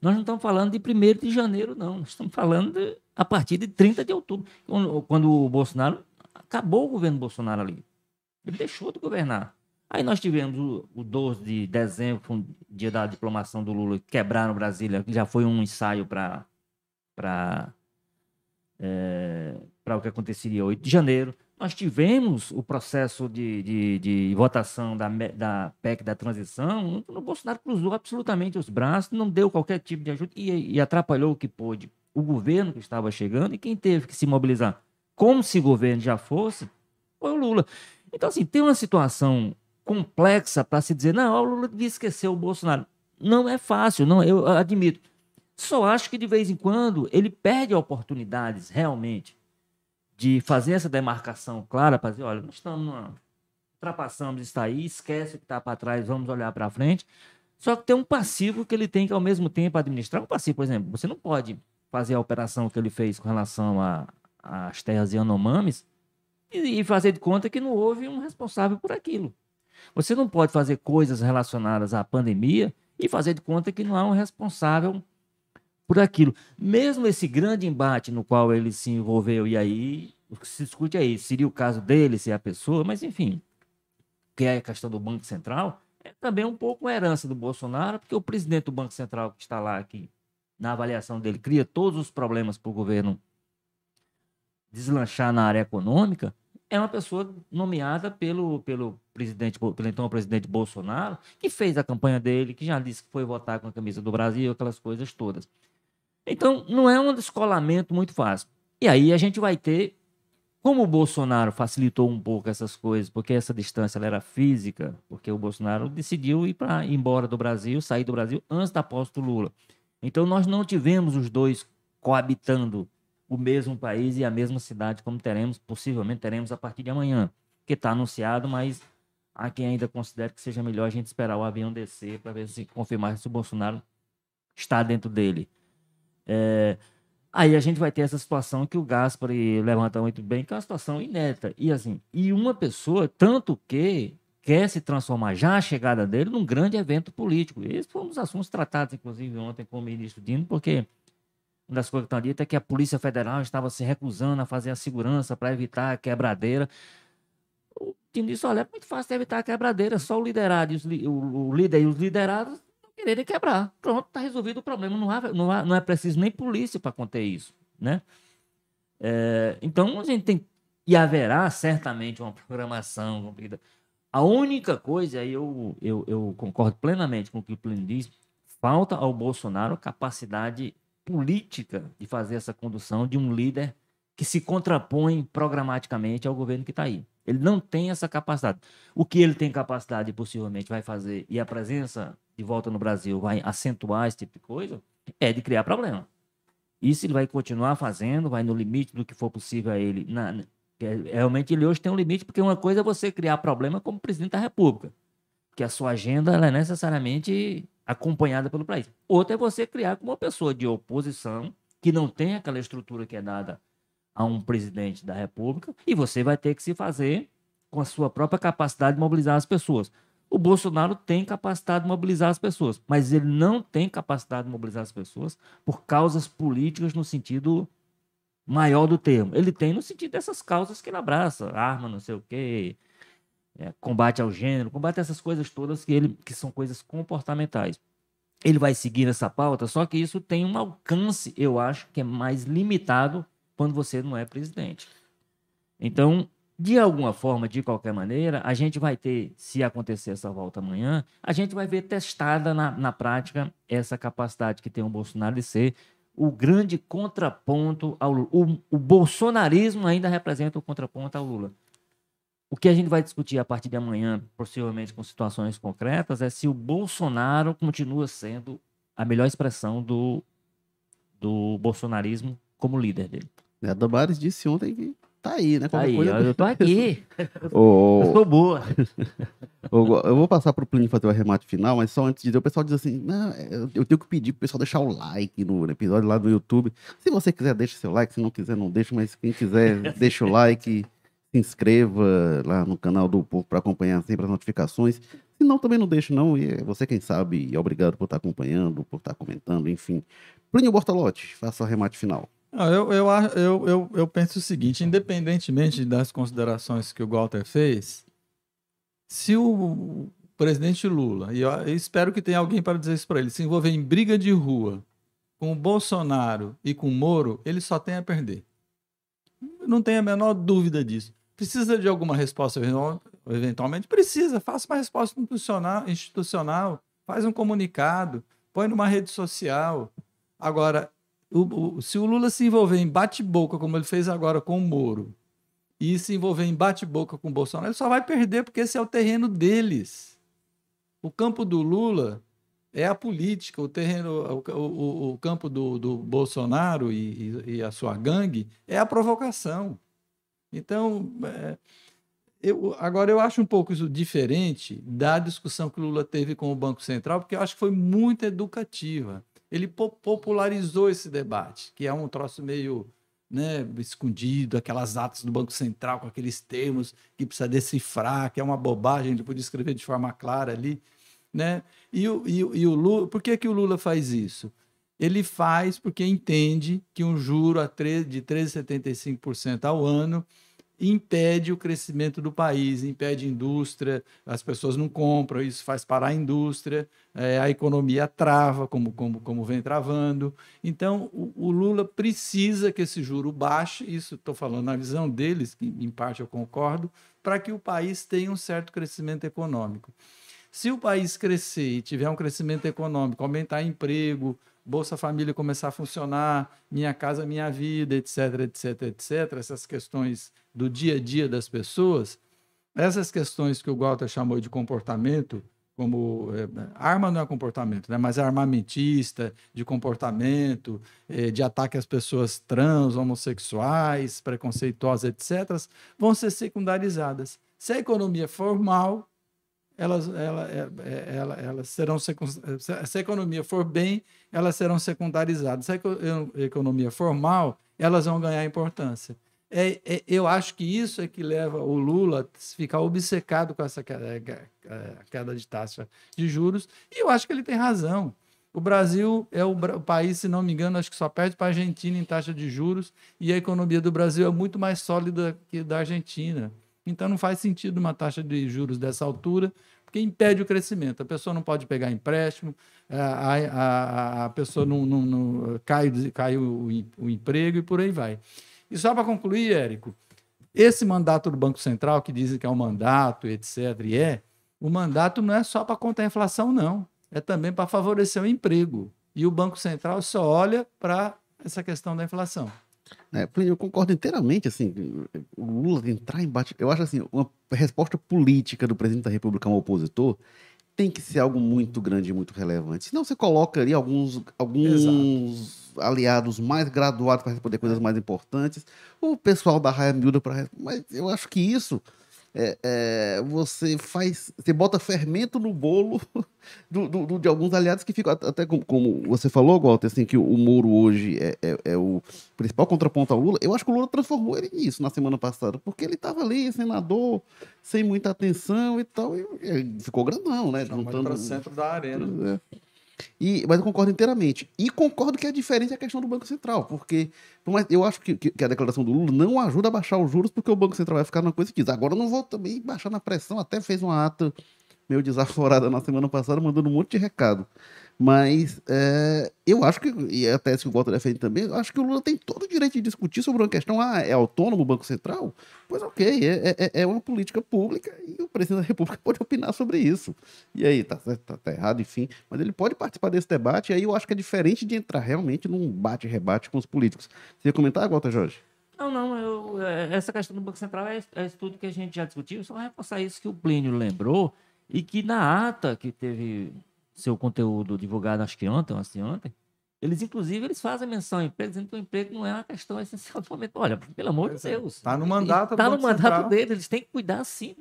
nós não estamos falando de 1 de janeiro, não. Nós estamos falando de- a partir de 30 de outubro, quando, quando o Bolsonaro acabou o governo Bolsonaro ali. Ele deixou de governar. Aí nós tivemos o, o 12 de dezembro, um dia da diplomação do Lula, que quebraram Brasília, que já foi um ensaio para para o que aconteceria 8 de janeiro. Nós tivemos o processo de, de, de votação da, da PEC da transição, o Bolsonaro cruzou absolutamente os braços, não deu qualquer tipo de ajuda e, e atrapalhou o que pôde o governo que estava chegando e quem teve que se mobilizar, como se governo já fosse, foi o Lula. Então, assim, tem uma situação complexa para se dizer, não, o Lula devia esquecer o Bolsonaro. Não é fácil, não, eu admito. Só acho que de vez em quando ele perde oportunidades realmente de fazer essa demarcação clara para dizer, olha, nós estamos numa, ultrapassamos isso aí, esquece o que está para trás, vamos olhar para frente. Só que tem um passivo que ele tem que ao mesmo tempo administrar. Um passivo, por exemplo, você não pode fazer a operação que ele fez com relação às terras Yanomamis e, e fazer de conta que não houve um responsável por aquilo. Você não pode fazer coisas relacionadas à pandemia e fazer de conta que não há um responsável por aquilo. Mesmo esse grande embate no qual ele se envolveu, e aí o que se discute aí, seria o caso dele ser a pessoa, mas enfim, que é a questão do Banco Central, é também um pouco uma herança do Bolsonaro, porque o presidente do Banco Central que está lá, que na avaliação dele cria todos os problemas para o governo deslanchar na área econômica, é uma pessoa nomeada pelo, pelo presidente, pelo então presidente Bolsonaro, que fez a campanha dele, que já disse que foi votar com a camisa do Brasil, aquelas coisas todas. Então, não é um descolamento muito fácil. E aí a gente vai ter, como o Bolsonaro facilitou um pouco essas coisas, porque essa distância era física, porque o Bolsonaro decidiu ir para embora do Brasil, sair do Brasil antes da posse do Lula. Então nós não tivemos os dois coabitando o mesmo país e a mesma cidade como teremos, possivelmente teremos a partir de amanhã, que está anunciado, mas há quem ainda considere que seja melhor a gente esperar o avião descer para ver se confirmar se o Bolsonaro está dentro dele. É, aí a gente vai ter essa situação que o Gaspari levanta muito bem, que é uma situação inédita. E assim, e uma pessoa, tanto que quer se transformar já a chegada dele num grande evento político. Esse foi um dos assuntos tratados, inclusive, ontem com o ministro Dino, porque uma das coisas que estão ditas é que a Polícia Federal estava se recusando a fazer a segurança para evitar a quebradeira. O Dino disse, olha, é muito fácil evitar a quebradeira, só o liderado, os o, o líder e os liderados quererem quebrar. Pronto, está resolvido o problema. Não, há, não, há- não é preciso nem polícia para conter isso, né? É, então, a gente tem... E haverá certamente uma programação cumprida. A única coisa, aí eu, eu, eu concordo plenamente com o que o Plínio diz, falta ao Bolsonaro capacidade política de fazer essa condução de um líder que se contrapõe programaticamente ao governo que está aí. Ele não tem essa capacidade. O que ele tem capacidade possivelmente vai fazer, e a presença de volta no Brasil vai acentuar esse tipo de coisa, é de criar problema. Isso ele vai continuar fazendo, vai no limite do que for possível a ele. Na, é, realmente ele hoje tem um limite, porque uma coisa é você criar problema como presidente da República, que a sua agenda é necessariamente acompanhada pelo país. Outra é você criar como uma pessoa de oposição, que não tem aquela estrutura que é dada a um presidente da República, e você vai ter que se fazer com a sua própria capacidade de mobilizar as pessoas. O Bolsonaro tem capacidade de mobilizar as pessoas, mas ele não tem capacidade de mobilizar as pessoas por causas políticas no sentido maior do termo. Ele tem no sentido dessas causas que ele abraça, arma, não sei o quê, é, combate ao gênero, combate essas coisas todas que, ele, que são coisas comportamentais. Ele vai seguir essa pauta, só que isso tem um alcance, eu acho, que é mais limitado quando você não é presidente. Então, de alguma forma, de qualquer maneira, a gente vai ter, se acontecer essa volta amanhã, a gente vai ver testada na, na prática essa capacidade que tem o Bolsonaro de ser o grande contraponto ao Lula. O, o bolsonarismo ainda representa o contraponto ao Lula. O que a gente vai discutir a partir de amanhã, possivelmente com situações concretas, é se o Bolsonaro continua sendo a melhor expressão do, do bolsonarismo como líder dele. É, Damares disse ontem que tá aí, né? Tá aí, coisa... eu tô <laughs> aqui. oh, eu sou boa. eu vou passar pro Plínio fazer o arremate final, mas só antes de dizer, o pessoal diz assim, não, eu tenho que pedir pro pessoal deixar o like no episódio lá no YouTube. Se você quiser, deixa seu like, se não quiser, não deixa, mas quem quiser, <laughs> deixa o like, se inscreva lá no canal do Povo para acompanhar sempre as notificações. Se não, também não deixa, não. E é você quem sabe, e obrigado por estar acompanhando, por estar comentando, enfim. Plínio Bortolotti, faça o arremate final. Eu, eu, eu, eu, eu penso o seguinte: independentemente das considerações que o Walter fez, se o presidente Lula, e eu espero que tenha alguém para dizer isso para ele, se envolver em briga de rua com o Bolsonaro e com o Moro, ele só tem a perder. Não tenho a menor dúvida disso. Precisa de alguma resposta eventualmente? Precisa. Faça uma resposta institucional, institucional faz um comunicado, põe numa rede social. Agora, o, o, se o Lula se envolver em bate-boca, como ele fez agora com o Moro, e se envolver em bate-boca com o Bolsonaro, ele só vai perder, porque esse é o terreno deles. O campo do Lula é a política, o terreno, o, o, o campo do, do Bolsonaro e, e, e, a sua gangue é a provocação. Então, é, eu, agora eu acho um pouco isso diferente da discussão que o Lula teve com o Banco Central, porque eu acho que foi muito educativa ele popularizou esse debate, que é um troço meio né, escondido, aquelas atas do Banco Central com aqueles termos que precisa decifrar, que é uma bobagem, ele podia escrever de forma clara ali. Né? E, o, e, e o Lula, por que, que o Lula faz isso? Ele faz porque entende que um juro a 3, de 13,75% ao ano impede o crescimento do país, impede a indústria, as pessoas não compram, isso faz parar a indústria, é, a economia trava, como, como, como vem travando. Então, o, o Lula precisa que esse juro baixe, isso estou falando na visão deles, que em parte eu concordo, para que o país tenha um certo crescimento econômico. Se o país crescer e tiver um crescimento econômico, aumentar emprego, Bolsa Família começar a funcionar, Minha Casa Minha Vida, etc, etc, etc, essas questões do dia a dia das pessoas, essas questões que o Walter chamou de comportamento, como é, arma não é comportamento, né? mas é armamentista, de comportamento, é, de ataque às pessoas trans, homossexuais, preconceituosas, etc., vão ser secundarizadas. Se a economia formal elas, ela, é, é, ela, elas serão se a economia for bem, elas serão secundarizadas. Se a economia for mal, elas vão ganhar importância. É, é, eu acho que isso é que leva o Lula a ficar obcecado com essa queda, é, queda de taxa de juros, e eu acho que ele tem razão. O Brasil é o país, se não me engano, acho que só perde para a Argentina em taxa de juros, e a economia do Brasil é muito mais sólida que da Argentina. Então não faz sentido uma taxa de juros dessa altura, porque impede o crescimento. A pessoa não pode pegar empréstimo, a, a, a pessoa não, não, não cai, cai o, o emprego e por aí vai. E só para concluir, Érico, esse mandato do Banco Central, que dizem que é um mandato, etc., e é, o mandato não é só para conter a inflação, não. É também para favorecer o emprego. E o Banco Central só olha para essa questão da inflação. É, eu concordo inteiramente, assim, o Lula entrar em bate... Eu acho, assim, uma resposta política do presidente da República a um opositor tem que ser algo muito grande e muito relevante. Senão você coloca ali alguns, alguns aliados mais graduados para responder coisas mais importantes, o pessoal da raia miúda para... Mas eu acho que isso é, é, você faz, você bota fermento no bolo <laughs> do, do, de alguns aliados que ficam, até como, como você falou, Walter, assim, que o Moro hoje é, é, é, o principal contraponto ao Lula. Eu acho que o Lula transformou ele nisso na semana passada, porque ele estava ali, senador, sem muita atenção e tal, e, e ficou grandão, né? Juntando para o centro da arena. É. E, mas eu concordo inteiramente. E concordo que é diferente a questão do Banco Central, porque eu acho que, que, a declaração do Lula não ajuda a baixar os juros, porque o Banco Central vai ficar numa coisa que diz. Agora não vou também baixar na pressão, até fez uma ata meio desaforada na semana passada, mandando um monte de recado. Mas é, eu acho que, e a tese que o Walter defende também, eu acho que o Lula tem todo o direito de discutir sobre uma questão, ah, é autônomo o Banco Central? Pois ok, é, é, é uma política pública e o presidente da República <laughs> pode opinar sobre isso. E aí, tá, tá, tá errado, enfim, mas ele pode participar desse debate, e aí eu acho que é diferente de entrar realmente num bate-rebate com os políticos. Você ia comentar, Walter Jorge? Não, não, eu, é, essa questão do Banco Central é, é tudo que a gente já discutiu, só reforçar isso que o Plínio lembrou, e que na ata que teve seu conteúdo divulgado, acho que ontem, assim, ontem, eles, inclusive, eles fazem menção ao emprego, dizendo que o emprego não é uma questão <laughs> essencial do momento. Olha, pelo amor de é. Deus. Está no mandato Está no mandato deles. Eles têm que cuidar, sim.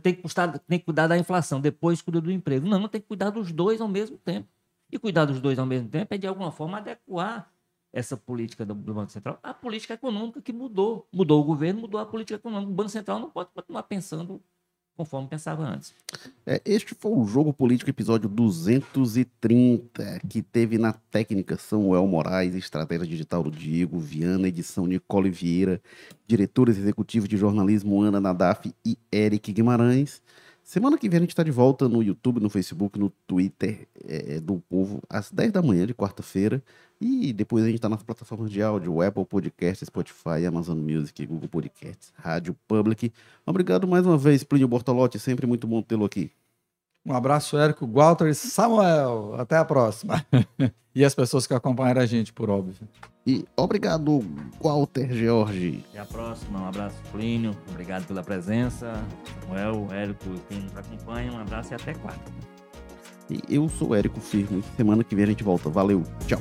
Tem que, custar, tem que cuidar da inflação, depois cuida do emprego. Não, não tem que cuidar dos dois ao mesmo tempo. E cuidar dos dois ao mesmo tempo é, de alguma forma, adequar essa política do, Banco Central à política econômica que mudou. Mudou o governo, mudou a política econômica. O Banco Central não pode continuar pensando conforme pensava antes. É, este foi o Jogo Político, episódio 230, que teve na técnica Samuel Moraes, estratégia digital do Diego Viana, edição Nicole Vieira, diretores executivos de jornalismo Ana Nadaf e Eric Guimarães. Semana que vem a gente está de volta no YouTube, no Facebook, no Twitter é, do Povo, às 10 da manhã de quarta-feira. E depois a gente está nas plataformas de áudio, Apple Podcast, Spotify, Amazon Music, Google Podcasts, Rádio Public. Obrigado mais uma vez, Plínio Bortolotti. Sempre muito bom tê-lo aqui. Um abraço, Érico, Walter e Samuel. Até a próxima. <laughs> e as pessoas que acompanharam a gente, por óbvio. E obrigado, Walter George. Até a próxima. Um abraço, Plínio. Obrigado pela presença. Samuel, Érico e quem nos acompanha. Um abraço e até quarta. E eu sou Érico Firmo. Semana que vem a gente volta. Valeu. Tchau.